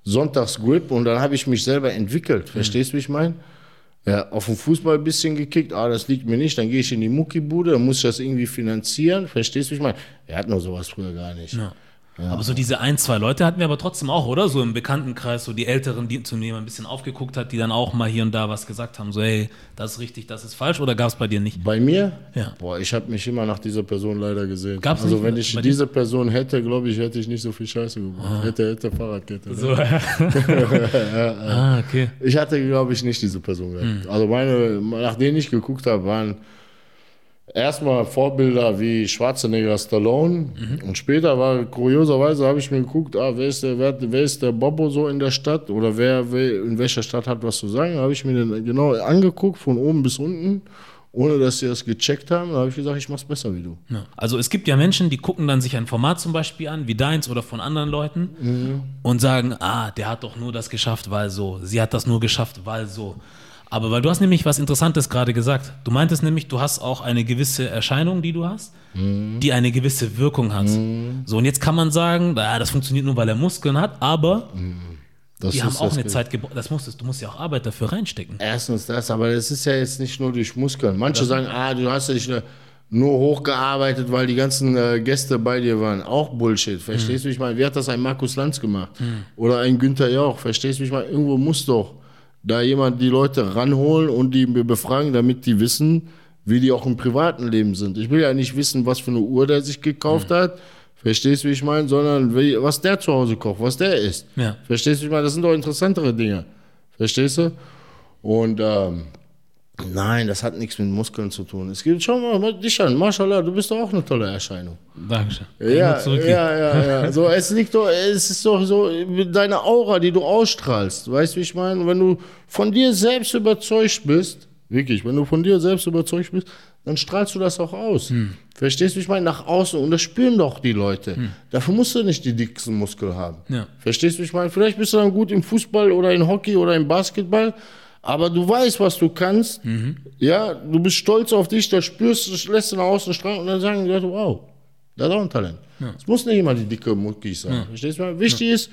Sonntags Grip und dann habe ich mich selber entwickelt. Verstehst du, wie ich meine? Ja, auf dem Fußball ein bisschen gekickt, ah, das liegt mir nicht, dann gehe ich in die Muckibude, dann muss ich das irgendwie finanzieren. Verstehst du, ich meine? Wir hatten nur sowas früher gar nicht. Ja. Aber so diese ein, zwei Leute hatten wir aber trotzdem auch, oder? So im Bekanntenkreis, so die Älteren, die zu mir ein bisschen aufgeguckt hat, die dann auch mal hier und da was gesagt haben, so, hey, das ist richtig, das ist falsch, oder gab es bei dir nicht? Bei mir? Ja. Boah, ich habe mich immer nach dieser Person leider gesehen. Gab's also nicht wenn ich bei dir? diese Person hätte, glaube ich, hätte ich nicht so viel Scheiße gemacht. Hätte, hätte Fahrradkette. ne? So. ah, okay. Ich hatte, glaube ich, nicht diese Person gehabt. Hm. Also meine, nach denen ich geguckt habe, waren erstmal Vorbilder wie Schwarzenegger, Stallone. Mhm. Und später war, kurioserweise habe ich mir geguckt, ah, wer ist der, wer, wer ist der Bobo so in der Stadt? Oder wer, wer in welcher Stadt hat was zu sagen? Habe ich mir den genau angeguckt, von oben bis unten. Ohne dass sie das gecheckt haben, da habe ich gesagt, ich mach's besser wie du. Ja. Also es gibt ja Menschen, die gucken dann sich ein Format zum Beispiel an, wie deins oder von anderen Leuten und sagen, ah, der hat doch nur das geschafft, weil so, sie hat das nur geschafft, weil so. Aber weil du hast nämlich was Interessantes gerade gesagt. Du meintest nämlich, du hast auch eine gewisse Erscheinung, die du hast, die eine gewisse Wirkung hat. So, und jetzt kann man sagen, naja, das funktioniert nur, weil er Muskeln hat, aber Das die haben auch das eine Ge- Zeit gebraucht. Das musstest, du musst ja auch Arbeit dafür reinstecken. Erstens das, aber das ist ja jetzt nicht nur durch Muskeln. Manche sagen, ah, du hast dich äh, nur hochgearbeitet, weil die ganzen äh, Gäste bei dir waren. Auch Bullshit. Verstehst du, wie ich meine? Wie hat das ein Markus Lanz gemacht? Oder ein Günther Jauch? Verstehst du, wie ich meine? Irgendwo muss doch da jemand die Leute ranholen und die befragen, damit die wissen, wie die auch im privaten Leben sind. Ich will ja nicht wissen, was für eine Uhr der sich gekauft hat. Verstehst du, wie ich meine? Sondern wie, was der zu Hause kocht, was der isst. Ja. Verstehst du, wie ich meine? Das sind doch interessantere Dinge. Verstehst du? Und ähm, nein, das hat nichts mit Muskeln zu tun. Es gibt schon mal dich an, Mashallah, du bist doch auch eine tolle Erscheinung. Dankeschön. Ja, ja, ja, ja. So, es liegt doch, es ist doch so mit deiner Aura, die du ausstrahlst. Weißt du, wie ich meine? Wenn du von dir selbst überzeugt bist, wirklich, wenn du von dir selbst überzeugt bist, dann strahlst du das auch aus. Hm. Verstehst du, wie ich meine? Nach außen. Und das spüren doch die Leute. Dafür musst du nicht die dicksten Muskeln haben. Ja. Verstehst du, wie ich meine? Vielleicht bist du dann gut im Fußball oder in Hockey oder im Basketball, aber du weißt, was du kannst. Mhm. Ja, du bist stolz auf dich, da spürst du, lässt du nach außen strahlen und dann sagen die Leute, wow, der hat auch ein Talent. Es muss nicht immer die dicke Muckis sein. Verstehst du? Wichtig ist,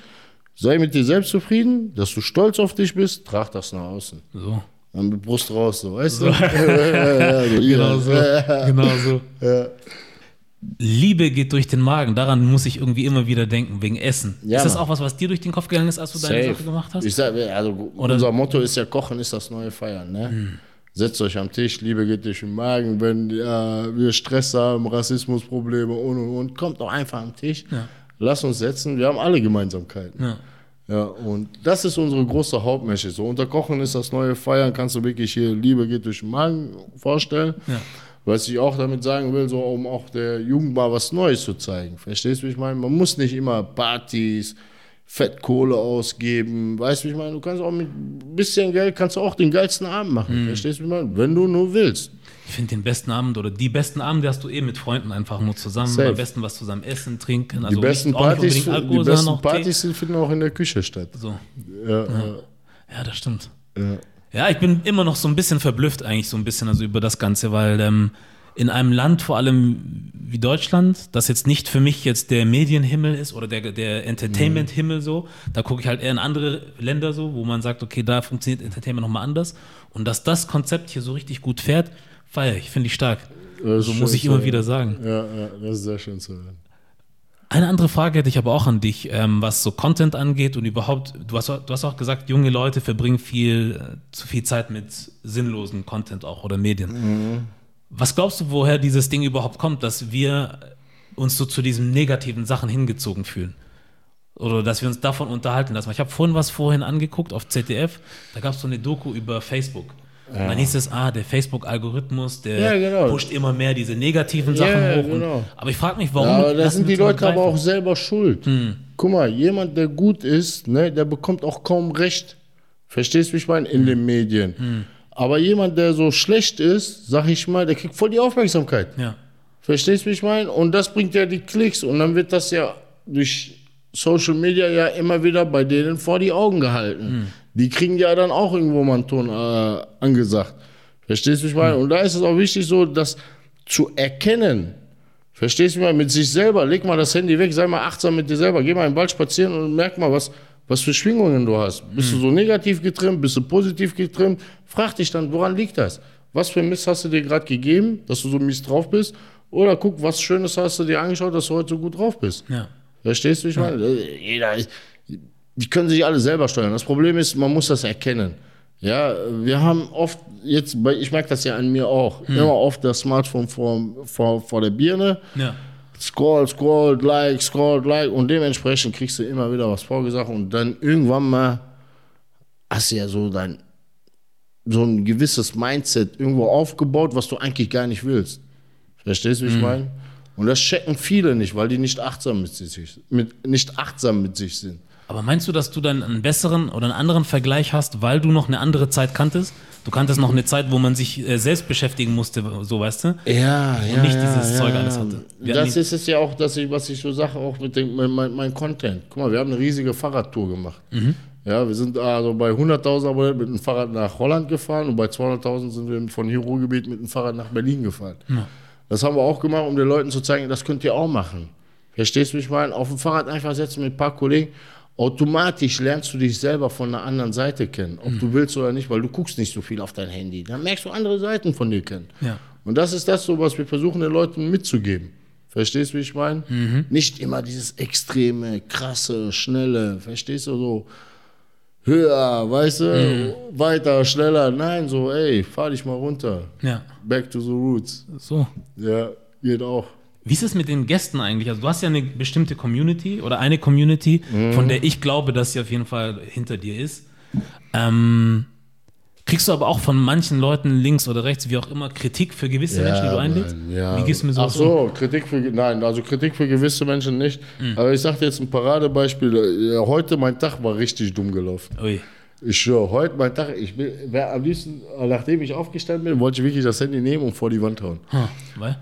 sei mit dir selbst zufrieden, dass du stolz auf dich bist, trag das nach außen. So. Dann mit Brust raus, so, weißt du? ja, ja, so, Genau so. Ja. Genau so. Liebe geht durch den Magen. Daran muss ich irgendwie immer wieder denken, wegen Essen. Ja, ist das auch was, was dir durch den Kopf gegangen ist, als du deine Safe. Sache gemacht hast? Ich sag, also unser Motto ist ja, Kochen ist das neue Feiern. Ne? Hm. Setzt euch am Tisch, Liebe geht durch den Magen. Wenn ja, wir Stress haben, Rassismusprobleme und und und, kommt doch einfach am Tisch. Ja. Lass uns setzen, wir haben alle Gemeinsamkeiten. Ja. Ja, und das ist unsere große Hauptmessage. So unter Kochen ist das neue Feiern, kannst du wirklich hier Liebe geht durch den Magen vorstellen. Ja. Was ich auch damit sagen will, so um auch der Jugend mal was Neues zu zeigen. Verstehst du, wie ich meine? Man muss nicht immer Partys, Fettkohle ausgeben. Weißt du, wie ich meine? Du kannst auch mit ein bisschen Geld kannst du auch den geilsten Abend machen. Mhm. Verstehst du, wie ich meine? Wenn du nur willst. Ich finde den besten Abend oder die besten Abende hast du eh mit Freunden einfach nur zusammen. Safe. Am besten was zusammen essen, trinken. Die Also besten nicht, auch nicht Partys, unbedingt die besten Partys die finden auch in der Küche statt. So. Ja, ja. Ja, das stimmt. ja. Ja, ich bin immer noch so ein bisschen verblüfft eigentlich so ein bisschen also über das Ganze, weil ähm, in einem Land vor allem wie Deutschland, das jetzt nicht für mich jetzt der Medienhimmel ist oder der, der Entertainment-Himmel so, da gucke ich halt eher in andere Länder so, wo man sagt, okay, da funktioniert Entertainment nochmal anders und dass das Konzept hier so richtig gut fährt, feiere ich, finde ich stark. So muss ich immer wieder sagen. Ja, ja, das ist sehr schön zu hören. Eine andere Frage hätte ich aber auch an dich, ähm, was so Content angeht und überhaupt, du hast, du hast auch gesagt, junge Leute verbringen viel, äh, zu viel Zeit mit sinnlosen Content auch oder Medien. Was glaubst du, woher dieses Ding überhaupt kommt, dass wir uns so zu diesen negativen Sachen hingezogen fühlen? Oder dass wir uns davon unterhalten lassen? Ich habe vorhin was vorhin angeguckt auf ZDF, da gab es so eine Doku über Facebook. Und dann hieß es, ah, der Facebook-Algorithmus, der Ja, genau. pusht immer mehr diese negativen Sachen Ja, hoch. Und, genau. aber ich frage mich, warum. Ja, aber da sind die Leute aber auch selber schuld. Guck mal, jemand, der gut ist, ne, der bekommt auch kaum Recht. Verstehst du, wie ich meine? In den Medien. Aber jemand, der so schlecht ist, sag ich mal, der kriegt voll die Aufmerksamkeit. Ja. Verstehst du, wie ich meine? Und das bringt ja die Klicks und dann wird das ja durch Social Media ja immer wieder bei denen vor die Augen gehalten. Die kriegen ja dann auch irgendwo mal einen Ton äh, angesagt. Verstehst du, wie ich meine? Und da ist es auch wichtig, so das zu erkennen. Verstehst du mal mit sich selber? Leg mal das Handy weg, sei mal achtsam mit dir selber. Geh mal im Wald spazieren und merk mal, was, was für Schwingungen du hast. Bist du so negativ getrimmt? Bist du positiv getrimmt? Frag dich dann, woran liegt das? Was für Mist hast du dir gerade gegeben, dass du so mies drauf bist? Oder guck, was Schönes hast du dir angeschaut, dass du heute so gut drauf bist. Ja. Verstehst du, wie ich meine? Äh, Jeder, ist- die können sich alle selber steuern. Das Problem ist, man muss das erkennen. Ja, wir haben oft, jetzt, bei- ich merke das ja an mir auch, immer oft das Smartphone vor, vor, vor der Birne. Ja. Scroll, scroll, like, scroll, like und dementsprechend kriegst du immer wieder was vorgesagt und dann irgendwann mal hast du ja so dein, so ein gewisses Mindset irgendwo aufgebaut, was du eigentlich gar nicht willst. Verstehst du, wie ich meine? Und das checken viele nicht, weil die nicht achtsam mit sich, mit, nicht achtsam mit sich sind. Aber meinst du, dass du dann einen besseren oder einen anderen Vergleich hast, weil du noch eine andere Zeit kanntest? Du kanntest noch eine Zeit, wo man sich äh, selbst beschäftigen musste, so weißt du? Ja, ja. nicht ja, dieses ja, Zeug ja. alles hatte. Wir Das ist es ja auch, dass ich, was ich so sage, auch mit dem, mein, mein, Content. Guck mal, wir haben eine riesige Fahrradtour gemacht. Mhm. Ja, wir sind also bei 100.000 Abonnenten mit dem Fahrrad nach Holland gefahren und bei 200.000 sind wir von hier Ruhrgebiet mit dem Fahrrad nach Berlin gefahren. Das haben wir auch gemacht, um den Leuten zu zeigen, das könnt ihr auch machen. Verstehst du, wie ich meine? Auf dem Fahrrad einfach setzen mit ein paar Kollegen. Automatisch lernst du dich selber von einer anderen Seite kennen, ob du willst oder nicht, weil du guckst nicht so viel auf dein Handy. Dann merkst du andere Seiten von dir kennen. Ja. Und das ist das so, was wir versuchen den Leuten mitzugeben. Verstehst du, wie ich meine? Nicht immer dieses extreme, krasse, schnelle, verstehst du so? höher, weißt du, weiter, schneller. Nein, so, ey, fahr dich mal runter. Ja. Back to the roots. So. Ja, geht auch. Wie ist es mit den Gästen eigentlich? Also du hast ja eine bestimmte Community oder eine Community, von der ich glaube, dass sie auf jeden Fall hinter dir ist. Ähm, kriegst du aber auch von manchen Leuten links oder rechts, wie auch immer, Kritik für gewisse Menschen, die du einlädst? Ja. Wie gehst du mit Ach sowas um? so, Kritik für, nein, also Kritik für gewisse Menschen nicht. Aber ich sag dir jetzt ein Paradebeispiel. Ja, Heute mein Tag war richtig dumm gelaufen. Ui. Ich schwöre, heute mein Tag, ich wäre am liebsten, nachdem ich aufgestanden bin, wollte ich wirklich das Handy nehmen und vor die Wand hauen. Hm, weil?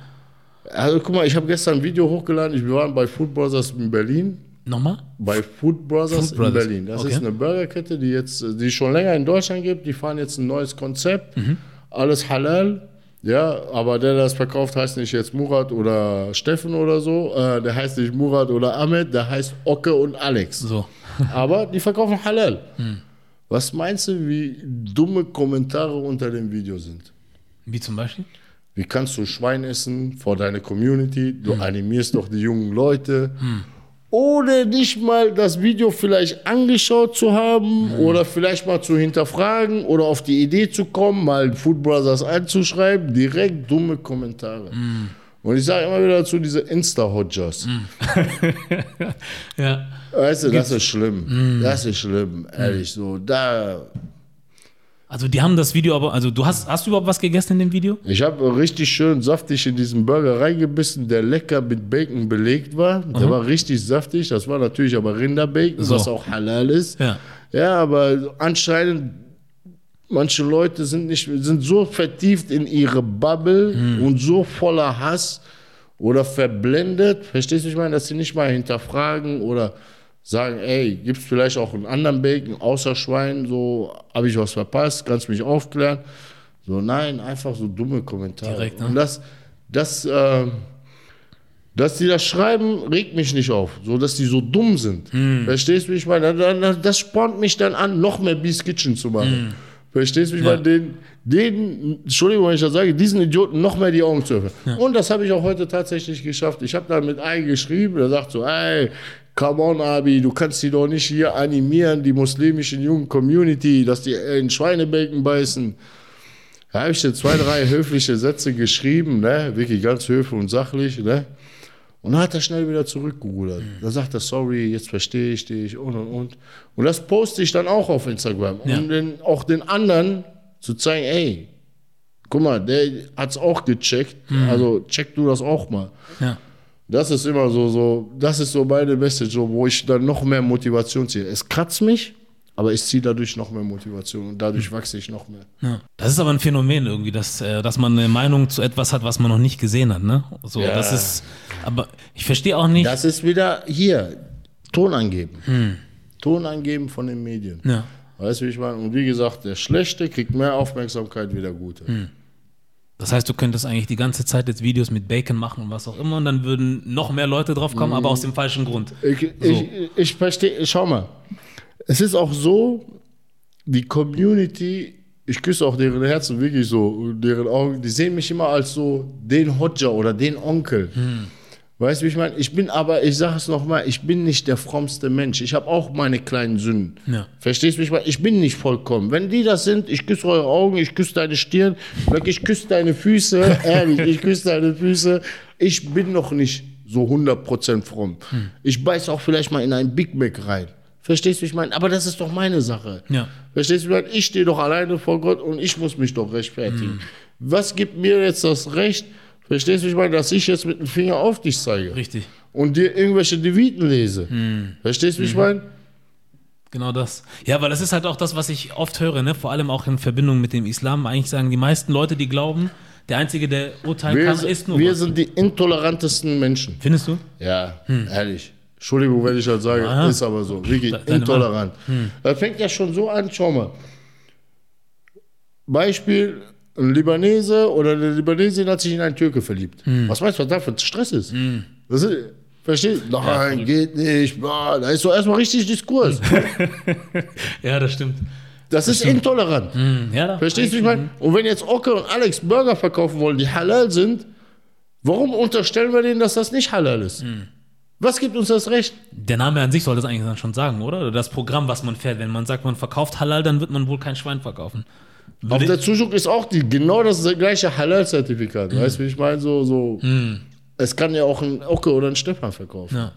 Also guck mal, ich habe gestern ein Video hochgeladen. Ich, wir waren bei Food Brothers in Berlin. Nochmal? Bei Food Brothers, Food Brothers, in Berlin. Das okay. ist eine Burgerkette, die jetzt, die schon länger in Deutschland gibt. Die fahren jetzt ein neues Konzept. Mhm. Alles halal. Ja, aber der, der das verkauft, heißt nicht jetzt Murat oder Steffen oder so. Äh, der heißt nicht Murat oder Ahmed, der heißt Ocke und Alex. So. Aber die verkaufen halal. Hm. Was meinst du, wie dumme Kommentare unter dem Video sind? Wie zum Beispiel? Wie kannst du Schwein essen vor deiner Community? Hm. Du animierst doch die jungen Leute. Ohne nicht mal das Video vielleicht angeschaut zu haben Hm. oder vielleicht mal zu hinterfragen oder auf die Idee zu kommen, mal Food Brothers einzuschreiben, direkt dumme Kommentare. Hm. Und ich sage immer wieder dazu, diese Insta-Hodgers. Ja. Weißt du, das ist schlimm. Hm. Das ist schlimm, ehrlich so. Da, Also die haben das Video aber, also du hast, hast du überhaupt was gegessen in dem Video? Ich habe richtig schön saftig in diesen Burger reingebissen, der lecker mit Bacon belegt war. Der war richtig saftig. Das war natürlich aber Rinderbacon, So. was auch halal ist. Ja. Ja, aber anscheinend, manche Leute sind, nicht, sind so vertieft in ihre Bubble und so voller Hass oder verblendet, verstehst du, ich meine, dass sie nicht mal hinterfragen oder sagen, ey, gibt es vielleicht auch einen anderen Bacon außer Schwein, so, habe ich was verpasst, kannst mich aufklären. So, nein, einfach so dumme Kommentare. Direkt, ne? Und das, das, äh, dass die das schreiben, regt mich nicht auf. So, dass die so dumm sind. Verstehst du, wie ich meine? Da- da- Das spornt mich dann an, noch mehr Beast Kitchen zu machen. Verstehst du, wie ich Ja. meine? Den, den, Entschuldigung, wenn ich das sage, diesen Idioten noch mehr die Augen zu öffnen. Und das habe ich auch heute tatsächlich geschafft. Ich habe da mit einem geschrieben, der sagt so, ey, come on, Abi, du kannst die doch nicht hier animieren, die muslimischen jungen Community, dass die in Schweinebacon beißen. Da habe ich dir zwei, drei höfliche Sätze geschrieben, ne? wirklich ganz höflich und sachlich. Ne? Und dann hat er schnell wieder zurückgerudert. Dann sagt er, sorry, jetzt verstehe ich dich und und und. Und das poste ich dann auch auf Instagram, um Ja. den, auch den anderen zu zeigen, ey, guck mal, der hat es auch gecheckt, also check du das auch mal. Ja. Das ist immer so, so, das ist so meine Message, so, wo ich dann noch mehr Motivation ziehe. Es kratzt mich, aber ich ziehe dadurch noch mehr Motivation und dadurch wachse ich noch mehr. Ja. Das ist aber ein Phänomen irgendwie, dass, äh, dass man eine Meinung zu etwas hat, was man noch nicht gesehen hat, ne? So, Ja. das ist, aber ich verstehe auch nicht. Das ist wieder hier, Ton angeben. Ton angeben von den Medien. ja. Weißt du, wie ich meine? Und wie gesagt, der Schlechte kriegt mehr Aufmerksamkeit wie der Gute. Das heißt, du könntest eigentlich die ganze Zeit jetzt Videos mit Bacon machen und was auch immer und dann würden noch mehr Leute drauf kommen, aber aus dem falschen Grund. Ich, ich, ich verstehe, schau mal. Es ist auch so, die Community, ich küsse auch deren Herzen wirklich so, deren Augen, die sehen mich immer als so den Hodja oder den Onkel. Weißt du, wie ich meine? Ich bin aber, ich sage es nochmal, ich bin nicht der frommste Mensch. Ich habe auch meine kleinen Sünden. Ja. Verstehst du, wie ich meine? Ich bin nicht vollkommen. Wenn die das sind, ich küsse eure Augen, ich küsse deine Stirn, wirklich, ich küsse deine Füße, ehrlich, ich küsse deine Füße. Ich bin noch nicht so 100% fromm. Ich beiß auch vielleicht mal in einen Big Mac rein. Verstehst du, ich meine? Aber das ist doch meine Sache. Ja. Verstehst du, ich meine? Ich stehe doch alleine vor Gott und ich muss mich doch rechtfertigen. Was gibt mir jetzt das Recht, verstehst du, wie ich meine, dass ich jetzt mit dem Finger auf dich zeige Richtig. und dir irgendwelche Deviten lese? Verstehst du, wie ich meine? Genau das. Ja, weil das ist halt auch das, was ich oft höre, ne? vor allem auch in Verbindung mit dem Islam. Eigentlich sagen die meisten Leute, die glauben, der Einzige, der urteilen Wir, kann, sind- ist nur wir Gott. sind die intolerantesten Menschen. Findest du? Ja, ehrlich. Entschuldigung, wenn ich das sage, Aha. ist aber so. Wirklich intolerant. Das fängt ja schon so an, schau mal. Beispiel, ein Libanese oder eine Libanesin hat sich in einen Türke verliebt. Was meinst du, was da für Stress ist? Das ist verstehst du? Nein, geht nicht. bla. Da ist so erstmal richtig Diskurs. Ja, das stimmt. Das ist intolerant. Hm, Ja, Verstehst du, ich meine? Und wenn jetzt Ocke und Alex Burger verkaufen wollen, die halal sind, warum unterstellen wir denen, dass das nicht halal ist? Was gibt uns das Recht? Der Name an sich soll das eigentlich dann schon sagen, oder? Oder das Programm, was man fährt. Wenn man sagt, man verkauft Halal, dann wird man wohl kein Schwein verkaufen. Auf der Zuschuk ist auch die, genau das gleiche Halal-Zertifikat. Weißt du, wie ich meine? So, so. Es kann ja auch ein Ocke oder ein Stefan verkaufen. ja.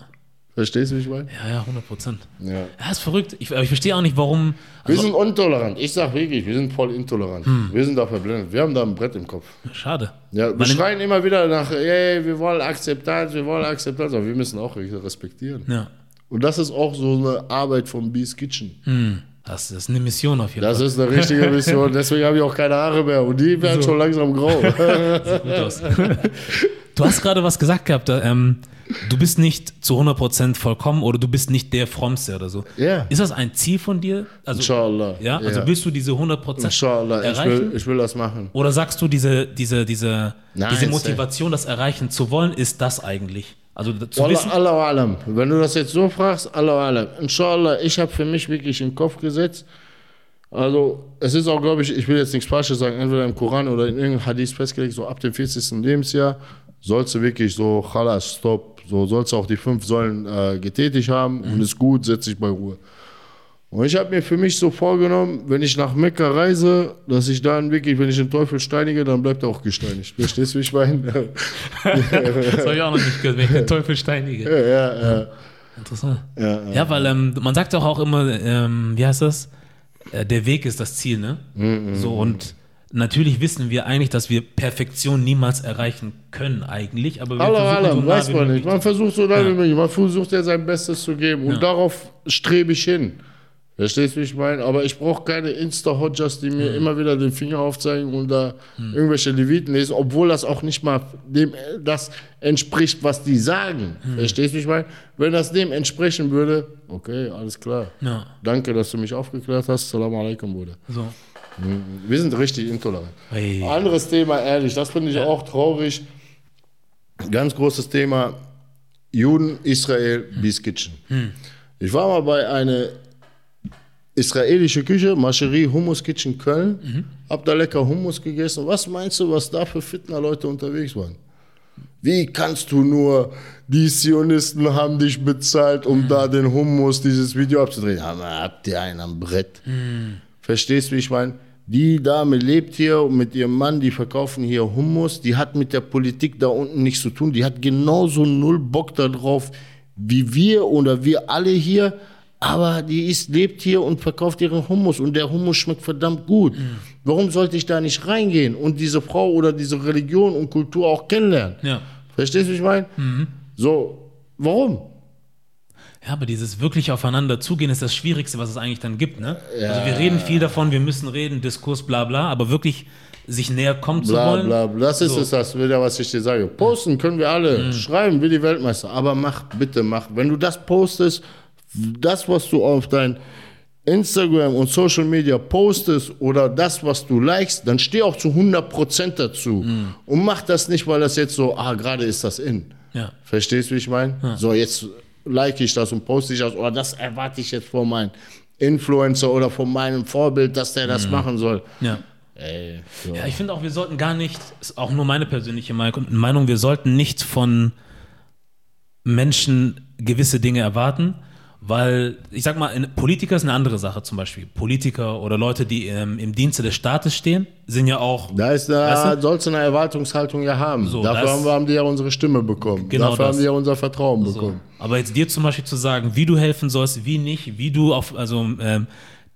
Verstehst du, wie ich meine? ja, ja, 100 Prozent. Ja. Ja, ist verrückt. Ich, aber ich verstehe auch nicht, warum. Wir Also, sind intolerant. Ich sag wirklich, wir sind voll intolerant. Wir sind da verblendet. Wir haben da ein Brett im Kopf. schade. Ja, wir Meine- schreien immer wieder nach, ey, wir wollen Akzeptanz, wir wollen Akzeptanz, aber wir müssen auch respektieren. Ja. Und das ist auch so eine Arbeit von Beast Kitchen. Das ist eine Mission auf jeden Das Fall. ist eine richtige Mission, deswegen habe ich auch keine Haare mehr und die werden schon langsam grau. Gut aus. Du hast gerade was gesagt gehabt, da, ähm, du bist nicht zu 100% vollkommen oder du bist nicht der Frommste oder so. Ja. Ist das ein Ziel von dir? Also, Inshallah. Ja, also willst du diese 100% Inshallah, ich erreichen? will, ich will das machen. Oder sagst du, diese, diese, diese, Nein, diese. Motivation, das erreichen zu wollen, ist das eigentlich? Also zu Wallah, wissen, Allah alam. Wenn du das jetzt so fragst, Allah alam. Inshallah, ich habe für mich wirklich in den Kopf gesetzt. Also, es ist auch, glaube ich, ich will jetzt nichts Falsches sagen, entweder im Koran oder in irgendeinem Hadith festgelegt, so ab dem 40. Lebensjahr sollst du wirklich so, Khalas, stopp, so sollst du auch die fünf Säulen äh, getätigt haben und ist gut, setz dich bei Ruhe. Und ich habe mir für mich so vorgenommen, wenn ich nach Mekka reise, dass ich dann wirklich, wenn ich den Teufel steinige, dann bleibt er auch gesteinigt. Verstehst du, wie ich meine? das habe ich auch noch nicht gehört, wenn ich den Teufel steinige. ja, ja, ja. Interessant. Ja, Ja, weil ähm, man sagt doch auch immer, ähm, wie heißt das? Äh, der Weg ist das Ziel, ne? Mhm, so und natürlich wissen wir eigentlich, dass wir Perfektion niemals erreichen können eigentlich, aber wir Allah Allah, so nah weiß man nicht. Man versucht so lange Ja. wie möglich. Man versucht ja sein Bestes zu geben. Und darauf strebe ich hin. Verstehst du, wie ich meine? Aber ich brauche keine Insta-Hodgers, die mir immer wieder den Finger aufzeigen und da irgendwelche Leviten lesen, obwohl das auch nicht mal dem das entspricht, was die sagen. Verstehst du, wie ich meine? Wenn das dem entsprechen würde, okay, alles klar. Ja, Danke, dass du mich aufgeklärt hast. Salam alaikum, Bruder. so. Wir sind richtig intolerant. Hey. Anderes Thema, ehrlich, das finde ich auch traurig. Ganz großes Thema: Juden, Israel, Beast Kitchen. Ich war mal bei einer israelische Küche, Mascherie Hummus Kitchen Köln, hab da lecker Hummus gegessen. Was meinst du, was da für Fitner-Leute unterwegs waren? Wie kannst du nur, die Zionisten haben dich bezahlt, um da den Hummus, dieses Video abzudrehen? Aber habt ihr einen am Brett? Verstehst du, wie ich meine? Die Dame lebt hier mit ihrem Mann, die verkaufen hier Hummus. Die hat mit der Politik da unten nichts zu tun. Die hat genauso null Bock darauf wie wir oder wir alle hier. Aber die ist, lebt hier und verkauft ihren Hummus und der Hummus schmeckt verdammt gut. Warum sollte ich da nicht reingehen und diese Frau oder diese Religion und Kultur auch kennenlernen? Ja. Verstehst du, wie ich meine? So, warum? Ja, aber dieses wirklich aufeinander zugehen ist das Schwierigste, was es eigentlich dann gibt, ne? Also wir reden viel davon, wir müssen reden, Diskurs, bla bla, aber wirklich sich näher kommen zu Bla, wollen. bla, bla. Das ist So. es, das wieder, was ich dir sage. Posten können wir alle, schreiben wie die Weltmeister, aber mach, bitte mach. Wenn du das postest, das, was du auf dein Instagram und Social Media postest oder das, was du likest, dann steh auch zu 100% dazu. Und mach das nicht, weil das jetzt so, ah, gerade ist das in. Ja. Verstehst du, wie ich meine? So, jetzt like ich das und poste ich das, oder das erwarte ich jetzt von meinem Influencer oder von meinem Vorbild, dass der das machen soll. Ja. Ey, so. Ja, ich finde auch, wir sollten gar nicht, ist auch nur meine persönliche Meinung, wir sollten nicht von Menschen gewisse Dinge erwarten, weil, ich sag mal, Politiker ist eine andere Sache zum Beispiel. Politiker oder Leute, die ähm, im Dienste des Staates stehen, sind ja auch, Da ist Weißt du? sollst du eine Erwartungshaltung ja haben. So, Dafür haben wir haben die ja unsere Stimme bekommen. Genau Dafür das. haben die ja unser Vertrauen so. bekommen. Aber jetzt dir zum Beispiel zu sagen, wie du helfen sollst, wie nicht, wie du auf, also ähm,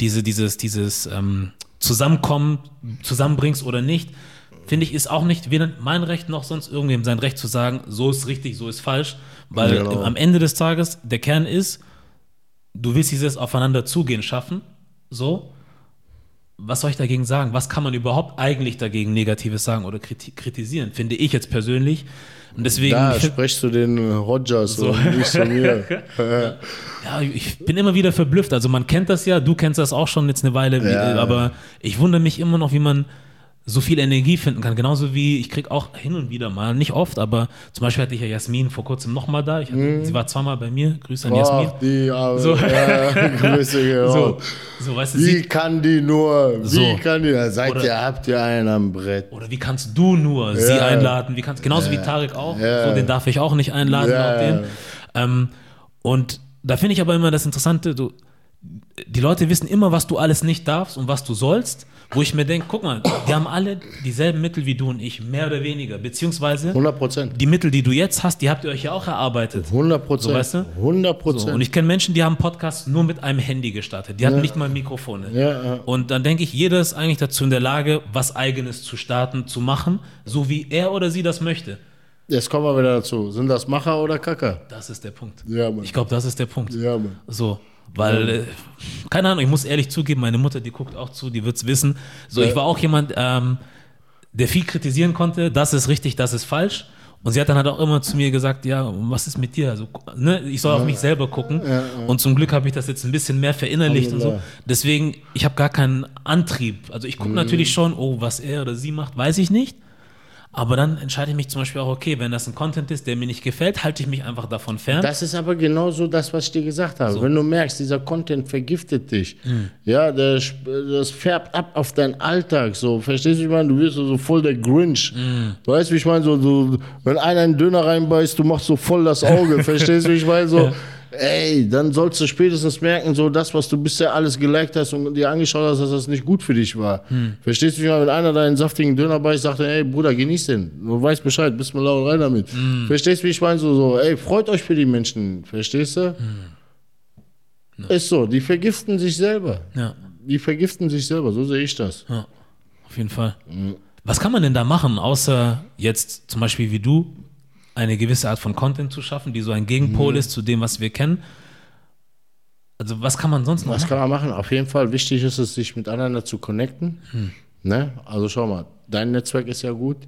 diese, dieses, dieses ähm, Zusammenkommen zusammenbringst oder nicht, finde ich, ist auch nicht weder mein Recht noch sonst irgendwem sein Recht zu sagen, so ist richtig, so ist falsch. Weil Genau. am Ende des Tages der Kern ist, du willst dieses Aufeinander zugehen schaffen, so. Was soll ich dagegen sagen? Was kann man überhaupt eigentlich dagegen Negatives sagen oder kriti kritisieren? Finde ich jetzt persönlich. Und deswegen. Da sprichst du den Rogers So. und nicht zu mir. Ja, ich bin immer wieder verblüfft. Also man kennt das ja, du kennst das auch schon jetzt eine Weile, Ja. aber ich wundere mich immer noch, wie man so viel Energie finden kann. Genauso wie ich krieg auch hin und wieder mal, nicht oft, aber zum Beispiel hatte ich ja Jasmin vor kurzem nochmal da. Ich hatte, Sie war zweimal bei mir. Grüße an Jasmin. Ach, die, aber, So. ja, Grüße gehen So, so weißt du, Wie sie, kann die nur? Wie So. kann die? Da seid Oder- ihr, habt ihr einen am Brett. oder wie kannst du nur sie Ja. einladen? Wie kannst, genauso wie Tarek auch. Ja. So, den darf ich auch nicht einladen. Ja. Auch den. Ähm, und da finde ich aber immer das Interessante, du, die Leute wissen immer, was du alles nicht darfst und was du sollst, wo ich mir denke, guck mal, die haben alle dieselben Mittel wie du und ich, mehr oder weniger, beziehungsweise 100 Prozent. die Mittel, die du jetzt hast, die habt ihr euch ja auch erarbeitet. 100 Prozent. So, weißt du? 100 So, Prozent. und ich kenne Menschen, die haben Podcasts nur mit einem Handy gestartet. Die hatten nicht mal Mikrofone. Ja, ja. Und dann denke ich, jeder ist eigentlich dazu in der Lage, was Eigenes zu starten, zu machen, so wie er oder sie das möchte. Jetzt kommen wir wieder dazu. Sind das Macher oder Kacker? Das ist der Punkt. Ja, Mann. Ich glaube, das ist der Punkt. Ja, Mann. So, weil, äh, keine Ahnung, ich muss ehrlich zugeben, meine Mutter, die guckt auch zu, die wird es wissen. So, ich war auch jemand, ähm, der viel kritisieren konnte, das ist richtig, das ist falsch. Und sie hat dann halt auch immer zu mir gesagt, ja, was ist mit dir? Also, ne, ich soll auf mich selber gucken. Und zum Glück habe ich das jetzt ein bisschen mehr verinnerlicht und so. Deswegen, ich habe gar keinen Antrieb. Also ich gucke natürlich schon, oh, was er oder sie macht, weiß ich nicht. Aber dann entscheide ich mich zum Beispiel auch, okay, wenn das ein Content ist, der mir nicht gefällt, halte ich mich einfach davon fern. Das ist aber genauso das, was ich dir gesagt habe. Wenn du merkst, dieser Content vergiftet dich, Hm. ja, sp- das färbt ab auf deinen Alltag. So, verstehst du, ich meine? Du wirst so voll der Grinch. Hm. Weißt du, wie ich meine? So, du, wenn einer einen Döner reinbeißt, du machst so voll das Auge. verstehst du, ich meine? So, ey, dann sollst du spätestens merken, so das, was du bisher alles geliked hast und dir angeschaut hast, dass das nicht gut für dich war. Hm. Verstehst du, wie ich meine? Wenn einer deinen saftigen Döner beißt, sagt ey, Bruder, genieß den. Du weißt Bescheid, bist mir laut rein damit. Hm. Verstehst du, wie ich meine? So, so, ey, freut euch für die Menschen. Verstehst du? Hm. Ist so, die vergiften sich selber. ja. Die vergiften sich selber, so sehe ich das. Ja, auf jeden Fall. Was kann man denn da machen, außer jetzt zum Beispiel wie du eine gewisse Art von Content zu schaffen, die so ein Gegenpol ist zu dem, was wir kennen? Also was kann man sonst noch Was machen? kann man machen? Auf jeden Fall wichtig ist es, sich miteinander zu connecten. Hm. Ne? Also schau mal, dein Netzwerk ist ja gut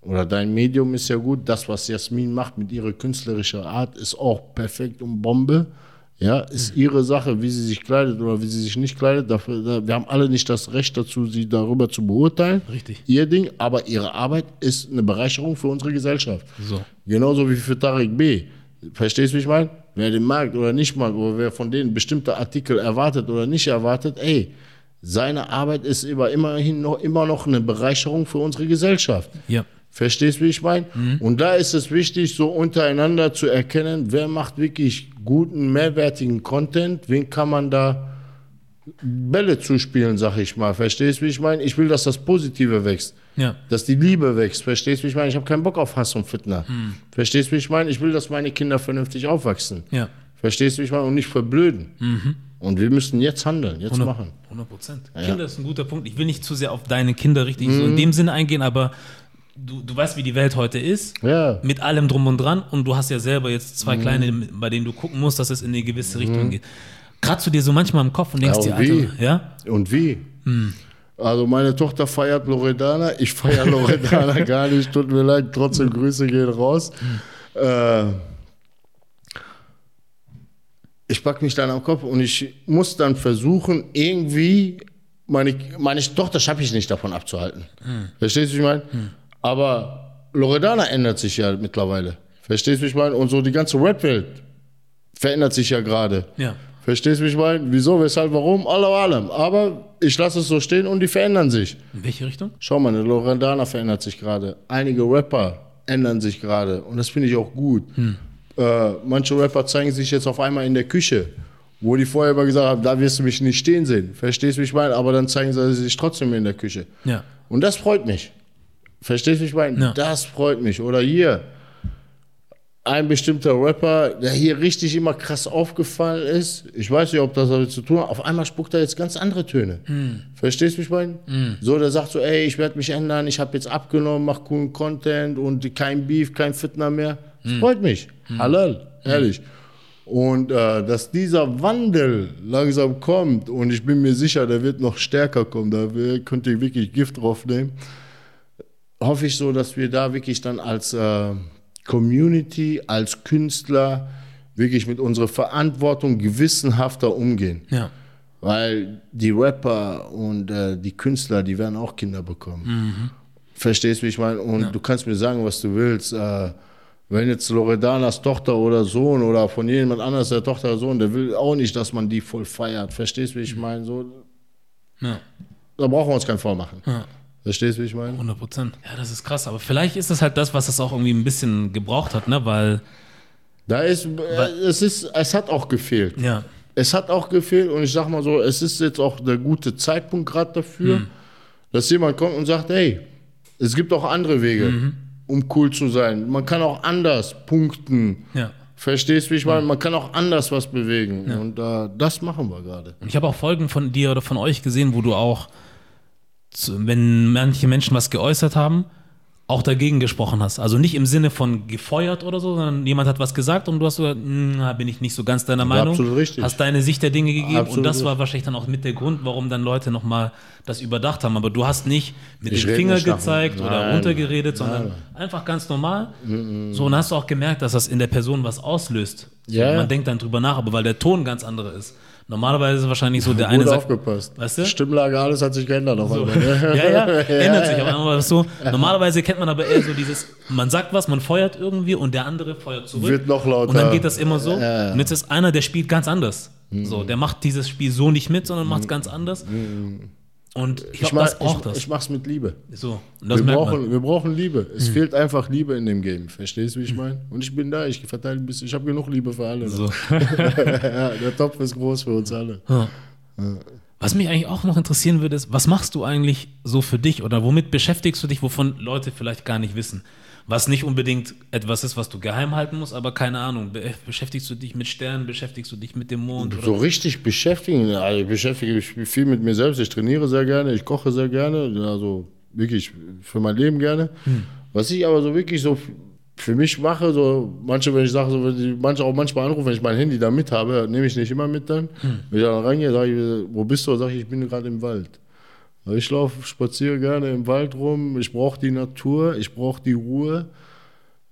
oder dein Medium ist ja gut. Das, was Jasmin macht mit ihrer künstlerischen Art, ist auch perfekt und Bombe. Ja, ist ihre Sache, wie sie sich kleidet oder wie sie sich nicht kleidet. Dafür, da, wir haben alle nicht das Recht dazu, sie darüber zu beurteilen. Richtig. Ihr Ding, aber ihre Arbeit ist eine Bereicherung für unsere Gesellschaft. So. Genauso wie für Tarek B. Verstehst du, wie ich meine? Wer den mag oder nicht mag, oder wer von denen bestimmte Artikel erwartet oder nicht erwartet, ey, seine Arbeit ist immer, immerhin noch, immer noch eine Bereicherung für unsere Gesellschaft. Ja. Verstehst du, wie ich meine? Und da ist es wichtig, so untereinander zu erkennen, wer macht wirklich guten, mehrwertigen Content, wen kann man da Bälle zuspielen, sag ich mal. Verstehst du, wie ich meine? Ich will, dass das Positive wächst. Ja. Dass die Liebe wächst. Verstehst du, wie ich meine? Ich habe keinen Bock auf Hass und Fitner. Verstehst du, wie ich meine? Ich will, dass meine Kinder vernünftig aufwachsen. Ja. Verstehst du, wie ich meine? Und nicht verblöden. Und wir müssen jetzt handeln, jetzt 100 machen. 100 Prozent. Kinder ist ein guter Punkt. Ich will nicht zu sehr auf deine Kinder richtig so in dem Sinne eingehen, aber du, du weißt, wie die Welt heute ist. Ja. Mit allem drum und dran. Und du hast ja selber jetzt zwei kleine, bei denen du gucken musst, dass es in eine gewisse Richtung geht. Kratzt du dir so manchmal im Kopf und denkst Ja, dir, und wie? Alter, ja? Und wie? Also meine Tochter feiert Loredana, ich feiere Loredana gar nicht, tut mir leid, trotzdem Grüße gehen raus. Äh, ich pack mich dann am Kopf und ich muss dann versuchen, irgendwie meine, meine Tochter schaffe ich nicht davon abzuhalten. Verstehst du, wie ich meine? Aber Loredana ändert sich ja mittlerweile. Verstehst du, wie ich meine? Und so die ganze Rap-Welt verändert sich ja gerade. Ja. Verstehst du, wie ich meine? Wieso, weshalb, warum? Allahu allem. Aber ich lasse es so stehen und die verändern sich. In welche Richtung? Schau mal, eine Loredana verändert sich gerade. Einige Rapper ändern sich gerade. Und das finde ich auch gut. Äh, manche Rapper zeigen sich jetzt auf einmal in der Küche, wo die vorher immer gesagt haben, da wirst du mich nicht stehen sehen. Verstehst du, wie ich meine? Aber dann zeigen sie sich trotzdem in der Küche. Ja. Und das freut mich. Verstehst du, ich meine? Ja. Das freut mich. Oder hier, ein bestimmter Rapper, der hier richtig immer krass aufgefallen ist. Ich weiß nicht, ob das damit zu tun hat. Auf einmal spuckt er jetzt ganz andere Töne. Verstehst du, wie ich meine? So, der sagt so, ey, ich werde mich ändern, ich habe jetzt abgenommen, mach coolen Content und kein Beef, kein Fitner mehr. Das freut mich. Halal, ehrlich. Und äh, dass dieser Wandel langsam kommt und ich bin mir sicher, der wird noch stärker kommen, da könnt ihr wirklich Gift drauf nehmen, hoffe ich so, dass wir da wirklich dann als äh, Community, als Künstler wirklich mit unserer Verantwortung gewissenhafter umgehen. Ja. Weil die Rapper und äh, die Künstler, die werden auch Kinder bekommen. Verstehst du, wie ich meine? Und du kannst mir sagen, was du willst. Äh, wenn jetzt Loredanas Tochter oder Sohn oder von jemand anders der Tochter oder Sohn, der will auch nicht, dass man die voll feiert. Verstehst du, wie ich meine? So, Ja. da brauchen wir uns keinen vormachen. Ja. Verstehst du, wie ich meine? 100 Prozent. Ja, das ist krass. Aber vielleicht ist das halt das, was es auch irgendwie ein bisschen gebraucht hat, ne? Weil Da ist, äh, es ist, es hat auch gefehlt. Ja. Es hat auch gefehlt und ich sag mal so, es ist jetzt auch der gute Zeitpunkt gerade dafür, Mhm. dass jemand kommt und sagt, hey, es gibt auch andere Wege, Mhm. um cool zu sein. Man kann auch anders punkten. Ja. Verstehst du, wie ich meine? Man kann auch anders was bewegen. Und äh, das machen wir gerade. Und ich habe auch Folgen von dir oder von euch gesehen, wo du auch, wenn manche Menschen was geäußert haben, auch dagegen gesprochen hast. Also nicht im Sinne von gefeuert oder so, sondern jemand hat was gesagt und du hast so, gesagt, "Hm, na, bin ich nicht so ganz deiner Meinung. absolut richtig. Hast deine Sicht der Dinge gegeben und Absolut das war wahrscheinlich dann auch mit der Grund, warum dann Leute nochmal das überdacht haben. Aber du hast nicht mit Ich dem Finger gezeigt oder Nein. runtergeredet, sondern einfach ganz normal. So, und hast du auch gemerkt, dass das in der Person was auslöst. Ja. Man denkt dann drüber nach, aber weil der Ton ganz andere ist. Normalerweise ist es wahrscheinlich so, der eine Gut sagt, aufgepasst. Weißt du? Stimmlage, alles hat sich geändert auf so. einmal. ne? ja, ja, ändert sich. Aber einmal so, normalerweise kennt man aber eher so dieses, man sagt was, man feuert irgendwie und der andere feuert zurück. Wird noch lauter. Und dann geht das immer so. Ja. Mhm. Und jetzt ist einer, der spielt ganz anders. So, der macht dieses Spiel so nicht mit, sondern macht es ganz anders. Und ich Ich, glaube, mach, das braucht ich, das. ich mach's mit Liebe. so, Wir brauchen, wir brauchen Liebe. Es Hm. fehlt einfach Liebe in dem Game. Verstehst du, wie ich meine? Und ich bin da, ich verteile ein bisschen. Ich habe genug Liebe für alle. So. ja, der Topf ist groß für uns alle. Ja. Was mich eigentlich auch noch interessieren würde, ist, was machst du eigentlich so für dich oder womit beschäftigst du dich, wovon Leute vielleicht gar nicht wissen? Was nicht unbedingt etwas ist, was du geheim halten musst, aber keine Ahnung. Be beschäftigst du dich mit Sternen, beschäftigst du dich mit dem Mond? So Oder? richtig beschäftigen. Also ich beschäftige mich viel mit mir selbst. Ich trainiere sehr gerne, ich koche sehr gerne. Also wirklich für mein Leben gerne. Hm. Was ich aber so wirklich so für mich mache, so manche, wenn ich sage, so, wenn die, manche auch manchmal anrufen, wenn ich mein Handy da mit habe, nehme ich nicht immer mit dann. Hm. Wenn ich dann reingehe, sage ich, wo bist du? Sage ich, ich bin gerade im Wald. Also Ich laufe, spaziere gerne im Wald rum. Ich brauche die Natur, ich brauche die Ruhe.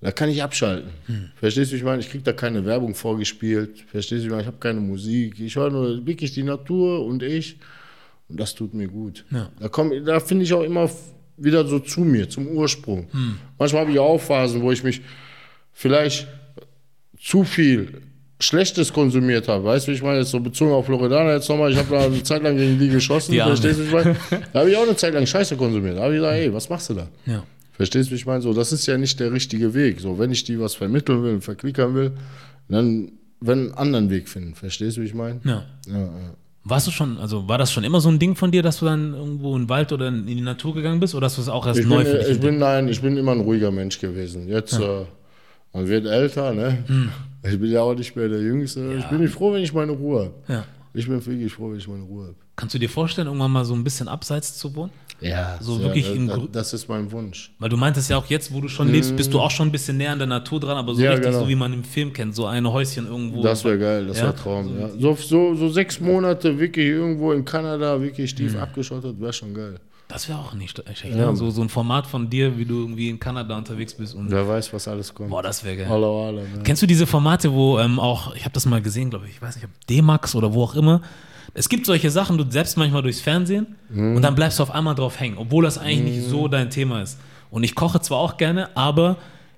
Da kann ich abschalten. Verstehst du, ich meine? Ich kriege da keine Werbung vorgespielt. Verstehst du, ich meine? Ich habe keine Musik. Ich höre nur wirklich die Natur und ich. Und das tut mir gut. Ja. Da, komm- da finde ich auch immer wieder so zu mir, zum Ursprung. Manchmal habe ich auch Phasen, wo ich mich vielleicht zu viel Schlechtes konsumiert habe. Weißt du, wie ich meine? Jetzt so bezogen auf Floridaner jetzt nochmal. Ich habe da eine Zeit lang gegen die geschossen. Die verstehst du, ich meine? Da habe ich auch eine Zeit lang Scheiße konsumiert. Da habe ich gesagt, ey, was machst du da? Ja. Verstehst du, wie ich meine? So, das ist ja nicht der richtige Weg. So, wenn ich die was vermitteln will, verklickern will, dann wenn einen anderen Weg finden. Verstehst du, wie ich meine? ja. Ja, ja. Warst du schon, also war das schon immer so ein Ding von dir, dass du dann irgendwo in den Wald oder in die Natur gegangen bist oder hast du es auch erst Ich, neu bin, für dich ich bin nein, ich bin immer ein ruhiger Mensch gewesen. Jetzt, äh, man wird älter, ne? Hm. Ich bin ja auch nicht mehr der Jüngste. Ich bin nicht froh, wenn ich meine Ruhe habe. Ja. Ich bin wirklich froh, wenn ich meine Ruhe habe. Kannst du dir vorstellen, irgendwann mal so ein bisschen abseits zu wohnen? Ja, So wirklich in das, Grü- das ist mein Wunsch. Weil du meintest ja auch jetzt, wo du schon lebst, bist du auch schon ein bisschen näher an der Natur dran, aber so Ja, richtig genau. so, wie man im Film kennt, so ein Häuschen irgendwo. Das wäre geil, das Ja? wäre Traum. Ja. So, so, so sechs Monate wirklich irgendwo in Kanada, wirklich tief Hm. abgeschottet, wäre schon geil. Das wäre auch nicht schlecht. Ja. ne? So, so ein Format von dir, wie du irgendwie in Kanada unterwegs bist. Und, Wer weiß, was alles kommt. boah, das wäre geil. Hallo, hallo. Ne? Kennst du diese Formate, wo ähm, auch, ich habe das mal gesehen, glaube ich, ich weiß nicht, ob D-Max oder wo auch immer. Es gibt solche Sachen, du selbst manchmal durchs Fernsehen Mhm. und dann bleibst du auf einmal drauf hängen, obwohl das eigentlich nicht so dein Thema ist. Und ich koche zwar auch gerne, aber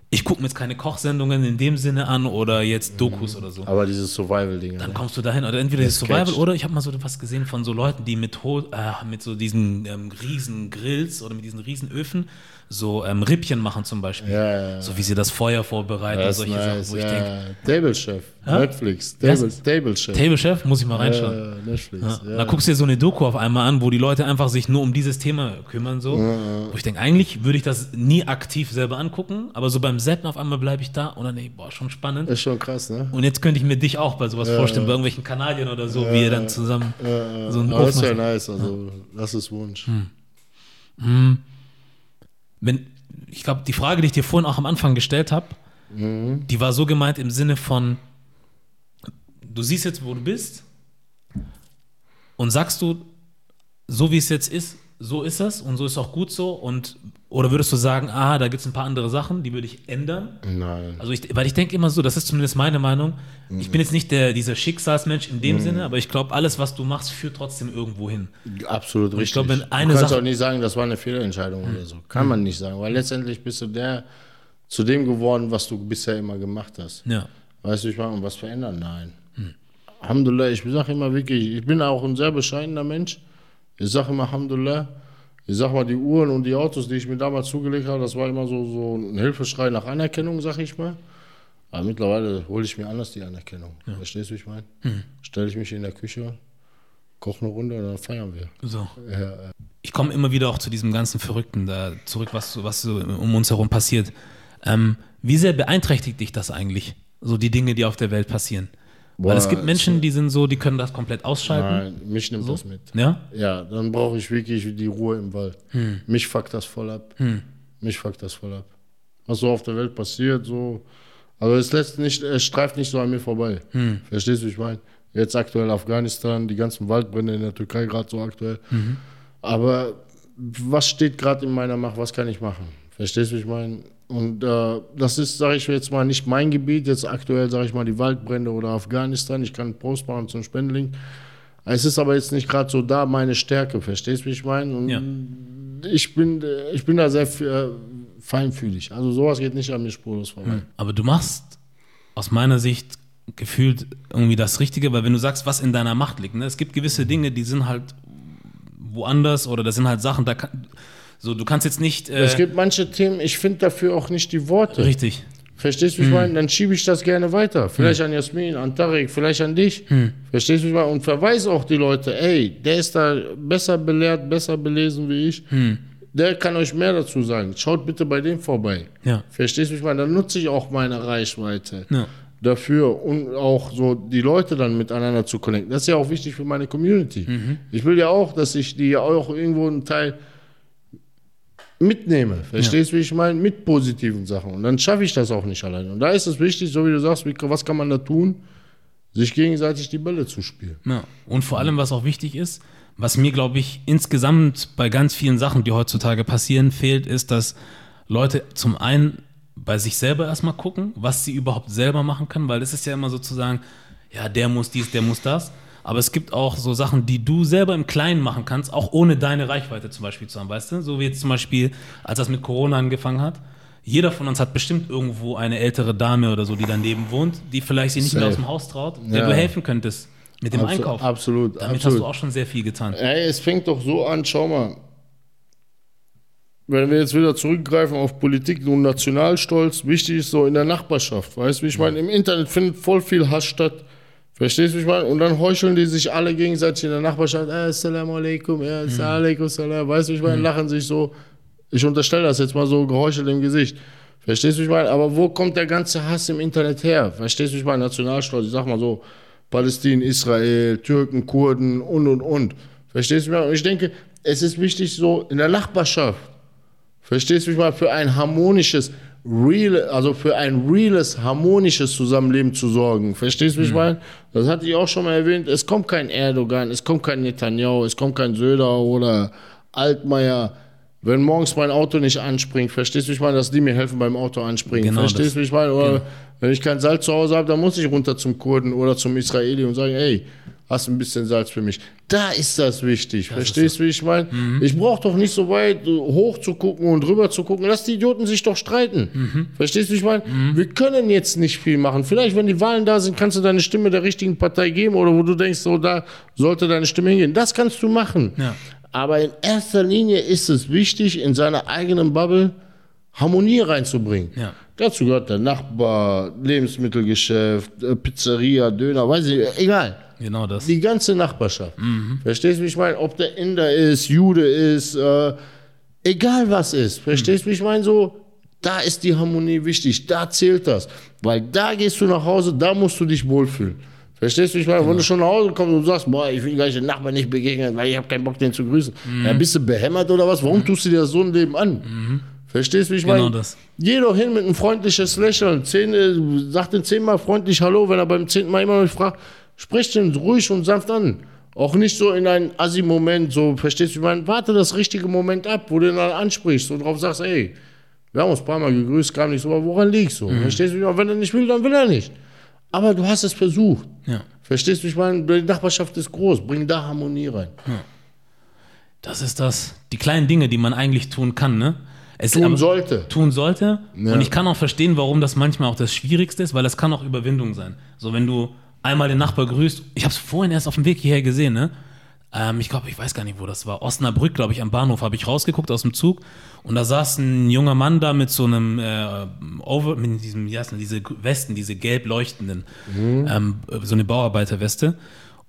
ich gucke mir jetzt keine Kochsendungen in dem Sinne an oder jetzt Dokus oder so. Aber dieses Survival-Ding. Dann Ne? kommst du dahin oder entweder das. Survival oder ich habe mal so was gesehen von so Leuten, die mit, äh, mit so diesen ähm, riesen Grills oder mit diesen riesen Öfen so ähm, Rippchen machen zum Beispiel. Ja, ja. So wie sie das Feuer vorbereiten, Das solche nice. Sachen, wo ich ja. denke, Table Chef? Netflix, Table? Table Chef. Table Chef, muss ich mal reinschauen. Ja, Netflix. Da guckst du dir so eine Doku auf einmal an, wo die Leute einfach sich nur um dieses Thema kümmern, so. Wo ich denke, eigentlich würde ich das nie aktiv selber angucken, aber so beim Zappen auf einmal bleibe ich da und dann, ey, boah, schon spannend. ist schon krass, ne? Und jetzt könnte ich mir dich auch bei sowas vorstellen, bei irgendwelchen Kanadiern oder so, wie ihr dann zusammen so einen Aber das ist ja nice, also das ist Wunsch. Wenn, ich glaube, die Frage, die ich dir vorhin auch am Anfang gestellt habe, die war so gemeint im Sinne von, du siehst jetzt, wo du bist und sagst du, so wie es jetzt ist, so ist es und so ist auch gut so und oder würdest du sagen, ah, da gibt es ein paar andere Sachen, die würde ich ändern? Nein. Also ich, weil ich denke immer so, das ist zumindest meine Meinung. Ich bin jetzt nicht der, dieser Schicksalsmensch in dem Sinne, aber ich glaube, alles, was du machst, führt trotzdem irgendwo hin. Absolut richtig. glaub, wenn eine du kannst Sache- auch nicht sagen, das war eine Fehlentscheidung oder so. Kann man nicht sagen, weil letztendlich bist du der zu dem geworden, was du bisher immer gemacht hast. Ja. Weißt du, ich meine, und was verändern? Nein. Alhamdulillah, ich sage immer wirklich, ich bin auch ein sehr bescheidener Mensch. Ich sage immer Alhamdulillah. Ich sag mal, die Uhren und die Autos, die ich mir damals zugelegt habe, das war immer so, so ein Hilfeschrei nach Anerkennung, sag ich mal. Aber mittlerweile hole ich mir anders die Anerkennung. Verstehst du, wie ich meine? Hm. Stelle ich mich in der Küche, koche eine Runde und dann feiern wir. So. Ja, ja. Ich komme immer wieder auch zu diesem ganzen Verrückten da zurück, was, so- was so um uns herum passiert. Ähm, wie sehr beeinträchtigt dich das eigentlich? So die Dinge, die auf der Welt passieren. Weil Boah, es gibt Menschen, die sind so, die können das komplett ausschalten. Nein, mich nimmt So? das mit. Ja? Ja, dann brauche ich wirklich die Ruhe im Wald. Hm. Mich fuckt das voll ab. Mich fuckt das voll ab. Was so auf der Welt passiert, so. Also es lässt nicht, es streift nicht so an mir vorbei. Hm. Verstehst du, wie ich meine? Jetzt aktuell Afghanistan, die ganzen Waldbrände in der Türkei gerade so aktuell. Mhm. Aber was steht gerade in meiner Macht? Was kann ich machen? Verstehst du, wie ich meine? Und äh, das ist, sage ich jetzt mal, nicht mein Gebiet. Jetzt aktuell, sage ich mal, die Waldbrände oder Afghanistan. Ich kann Post machen zum Spendeling. Es ist aber jetzt nicht gerade so da meine Stärke. Verstehst du, wie ich meine? Und Ja. ich, bin, äh, ich bin da sehr äh, feinfühlig. Also sowas geht nicht an mir spurlos vorbei. Aber du machst aus meiner Sicht gefühlt irgendwie das Richtige, weil wenn du sagst, was in deiner Macht liegt, ne, es gibt gewisse Dinge, die sind halt woanders oder das sind halt Sachen, da kann, so du kannst jetzt nicht äh, Es gibt manche Themen, ich finde dafür auch nicht die Worte. richtig. Verstehst du, ich meine? Dann schiebe ich das gerne weiter. Vielleicht an Jasmin, an Tarek, vielleicht an dich. Verstehst du, wie ich meine? Und verweise auch die Leute, ey, der ist da besser belehrt, besser belesen wie ich. Der kann euch mehr dazu sagen. Schaut bitte bei dem vorbei. Ja. Verstehst du, wie ich meine? Dann nutze ich auch meine Reichweite Ja. dafür und auch so die Leute dann miteinander zu connecten. Das ist ja auch wichtig für meine Community. Ich will ja auch, dass ich die auch irgendwo einen Teil mitnehme. Verstehst du, wie ich meine? Mit positiven Sachen. Und dann schaffe ich das auch nicht alleine. Und da ist es wichtig, so wie du sagst, wie, was kann man da tun? Sich gegenseitig die Bälle zu spielen. Ja. Und vor allem, was auch wichtig ist, was mir, glaube ich, insgesamt bei ganz vielen Sachen, die heutzutage passieren, fehlt, ist, dass Leute zum einen bei sich selber erstmal gucken, was sie überhaupt selber machen können, weil es ist ja immer sozusagen, ja, der muss dies, der muss das. Aber es gibt auch so Sachen, die du selber im Kleinen machen kannst, auch ohne deine Reichweite zum Beispiel zu haben, weißt du? So wie jetzt zum Beispiel, als das mit Corona angefangen hat. Jeder von uns hat bestimmt irgendwo eine ältere Dame oder so, die daneben wohnt, die vielleicht sich nicht mehr aus dem Haus traut, der Ja. du helfen könntest mit dem Abso- Einkauf. Absolut, Damit absolut. hast du auch schon sehr viel getan. Ey, es fängt doch so an, schau mal. Wenn wir jetzt wieder zurückgreifen auf Politik und Nationalstolz, wichtig ist so in der Nachbarschaft. Weißt du, wie ich meine? Im Internet findet voll viel Hass statt. Verstehst du, ich meine? Und dann heucheln die sich alle gegenseitig in der Nachbarschaft. Äh, Assalamu alaikum, ja, alaikum salam. Weißt du, ich meine? Lachen sich so. Ich unterstelle das jetzt mal so geheuchelt im Gesicht. Verstehst du, ich meine? Aber wo kommt der ganze Hass im Internet her? Verstehst du, ich meine? Nationalstolz, ich sag mal so, Palästina, Israel, Türken, Kurden und und und. Verstehst du, ich meine? Und ich denke, es ist wichtig, so in der Nachbarschaft, verstehst du, ich meine, für ein harmonisches, real, also für ein reales, harmonisches Zusammenleben zu sorgen. Verstehst du, wie ich meine? Das hatte ich auch schon mal erwähnt. Es kommt kein Erdogan, es kommt kein Netanyahu, es kommt kein Söder oder Altmaier. Wenn morgens mein Auto nicht anspringt, verstehst du, wie ich meine, dass die mir helfen beim Auto anspringen. Genau verstehst das. du, wie ich meine? Oder wenn ich kein Salz zu Hause habe, dann muss ich runter zum Kurden oder zum Israeli und sagen, ey, hast ein bisschen Salz für mich. Da ist das wichtig. verstehst du, wie ich meine? Ich brauche doch nicht so weit hoch zu gucken und rüber zu gucken. Lass die Idioten sich doch streiten. Verstehst du, wie ich meine? Wir können jetzt nicht viel machen. Vielleicht, wenn die Wahlen da sind, kannst du deine Stimme der richtigen Partei geben oder wo du denkst, so da sollte deine Stimme hingehen. Das kannst du machen. Ja. Aber in erster Linie ist es wichtig, in seiner eigenen Bubble Harmonie reinzubringen. Ja. Dazu gehört der Nachbar, Lebensmittelgeschäft, äh, Pizzeria, Döner, weiß ich, egal. Genau das. Die ganze Nachbarschaft. Verstehst du, wie ich meine? Ob der Inder ist, Jude ist, äh, egal was ist. Verstehst du, wie ich meine? So, da ist die Harmonie wichtig, da zählt das. Weil da gehst du nach Hause, da musst du dich wohlfühlen. Verstehst du, wie ich meine? Wenn du schon nach Hause kommst und sagst, boah, ich will gleich den Nachbarn nicht begegnen, weil ich habe keinen Bock, den zu grüßen. Ja, bist du behämmert oder was? Warum tust du dir so ein Leben an? Verstehst du, wie ich Genau meine? das. Geh doch hin mit einem freundliches Lächeln. Zehn, äh, sag den zehnmal freundlich Hallo, wenn er beim zehnten Mal immer noch fragt. Sprich den ruhig und sanft an. Auch nicht so in einen Assi-Moment, so, verstehst du, ich meine, warte das richtige Moment ab, wo du ihn dann ansprichst und drauf sagst, ey, wir haben uns ein paar Mal gegrüßt, kam nicht so, aber woran liegst du? Verstehst du, ich meine? wenn er nicht will, dann will er nicht. Aber du hast es versucht. Ja. Verstehst du, ich meine, die Nachbarschaft ist groß, bring da Harmonie rein. Das ist das. Die kleinen Dinge, die man eigentlich tun kann, ne? Es Tun sollte. Tun sollte. Ja. Und ich kann auch verstehen, warum das manchmal auch das Schwierigste ist, weil das kann auch Überwindung sein. So, wenn du einmal den Nachbar grüßt, ich habe es vorhin erst auf dem Weg hierher gesehen, ne? Ähm, ich glaube, ich weiß gar nicht, wo das war. Osnabrück, glaube ich, am Bahnhof habe ich rausgeguckt aus dem Zug und da saß ein junger Mann da mit so einem äh, Over, mit diesem, wie heißt denn, diese Westen, diese gelb leuchtenden, ähm, so eine Bauarbeiterweste.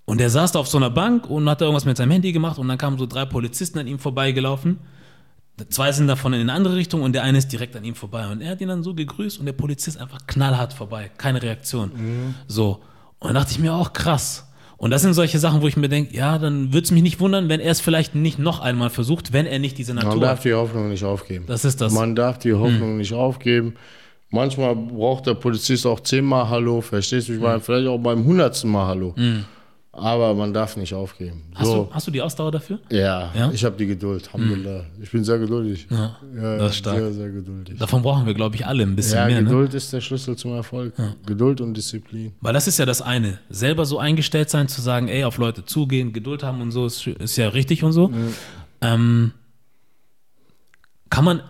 Und der saß da auf so einer Bank und hat da irgendwas mit seinem Handy gemacht und dann kamen so drei Polizisten an ihm vorbeigelaufen. Zwei sind davon in eine andere Richtung und der eine ist direkt an ihm vorbei. Und er hat ihn dann so gegrüßt und der Polizist einfach knallhart vorbei. Keine Reaktion. So. Und dann dachte ich mir auch, krass. Und das sind solche Sachen, wo ich mir denke, ja, dann würde es mich nicht wundern, wenn er es vielleicht nicht noch einmal versucht, wenn er nicht diese Man Natur darf die Hoffnung nicht aufgeben. Das ist das. Man darf die Hoffnung nicht aufgeben. Manchmal braucht der Polizist auch zehnmal Hallo, verstehst du? Ich meine, vielleicht auch beim hundertsten Mal Hallo. Aber man darf nicht aufgeben. Hast, So, du, hast du die Ausdauer dafür? ja, Ja? ich habe die Geduld, Alhamdulillah. Ich bin sehr geduldig. Ja, Ja, das ist stark. Sehr, sehr geduldig. Davon brauchen wir, glaube ich, alle ein bisschen Ja, mehr. Ne? Geduld ist der Schlüssel zum Erfolg. Geduld und Disziplin. Weil das ist ja das eine. Selber so eingestellt sein, zu sagen, ey, auf Leute zugehen, Geduld haben und so, ist, ist ja richtig und so. Ähm, kann man,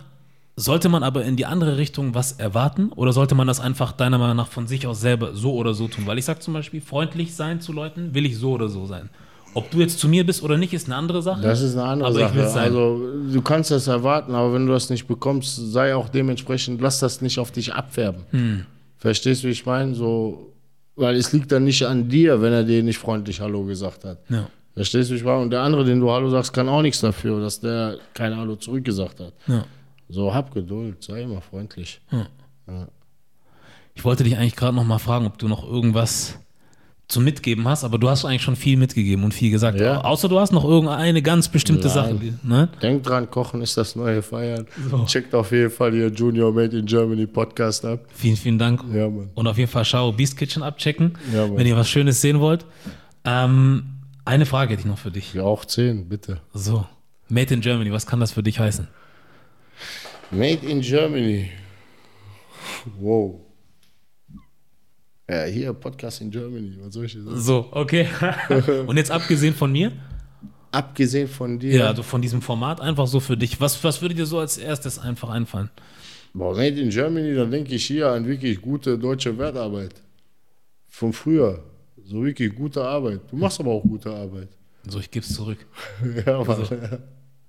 sollte man aber in die andere Richtung was erwarten oder sollte man das einfach deiner Meinung nach von sich aus selber so oder so tun? Weil ich sage zum Beispiel, freundlich sein zu Leuten, will ich so oder so sein. Ob du jetzt zu mir bist oder nicht, ist eine andere Sache. Das ist eine andere Aber Sache. Also du kannst das erwarten, aber wenn du das nicht bekommst, sei auch dementsprechend, lass das nicht auf dich abfärben. Hm. Verstehst du, wie ich meine? So, weil es liegt dann nicht an dir, wenn er dir nicht freundlich Hallo gesagt hat. Ja. Verstehst du, wie ich meine? Und der andere, den du Hallo sagst, kann auch nichts dafür, dass der kein Hallo zurückgesagt hat. Ja. So, hab Geduld, sei immer freundlich. Ich wollte dich eigentlich gerade noch mal fragen, ob du noch irgendwas zu mitgeben hast, aber du hast eigentlich schon viel mitgegeben und viel gesagt. Ja. Außer du hast noch irgendeine ganz bestimmte Nein. Sache. Ne? Denkt dran, Kochen ist das neue Feiern. So. Checkt auf jeden Fall ihr Junior Made in Germany Podcast ab. Vielen, vielen Dank. Ja. Und auf jeden Fall Schau Beast Kitchen abchecken, Ja, wenn ihr was Schönes sehen wollt. Ähm, eine Frage hätte ich noch für dich. Ja, auch 10, bitte. So, Made in Germany, was kann das für dich heißen? Made in Germany. Wow. Ja, hier Podcast in Germany, was soll ich sagen? So, okay. Und jetzt abgesehen von mir, Abgesehen von dir. ja, also von diesem Format, einfach so für dich. Was, was würde dir so als erstes einfach einfallen? Boah, Made in Germany, dann denke ich hier an wirklich gute deutsche Wertarbeit. Von früher. So wirklich gute Arbeit. Du machst aber auch gute Arbeit. So, ich gebe es zurück. ja, Mann.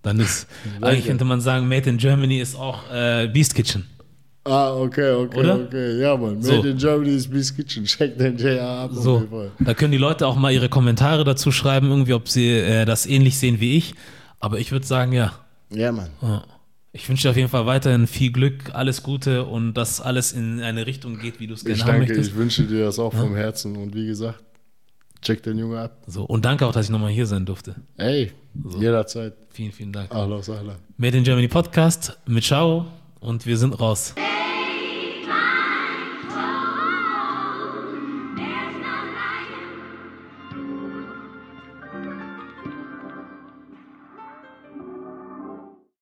Dann ist, eigentlich könnte man sagen, Made in Germany ist auch äh, Beast Kitchen. Ah, okay, okay, Oder? okay. Ja, Mann. Made So. in Germany ist Beast Kitchen. Check den JR ab. auf So, jeden Fall. da können die Leute auch mal ihre Kommentare dazu schreiben, irgendwie, ob sie äh, das ähnlich sehen wie ich. Aber ich würde sagen, ja. Ja, Mann. Ja. Ich wünsche dir auf jeden Fall weiterhin viel Glück, alles Gute und dass alles in eine Richtung geht, wie du es gerne Ich haben danke, möchtest. ich wünsche dir das auch vom Herzen. Und wie gesagt, check den Junge ab. So, und danke auch, dass ich nochmal hier sein durfte. Ey, jederzeit. Vielen, vielen Dank. Ahla, sahla. Made in Germany Podcast mit Ciao und wir sind raus.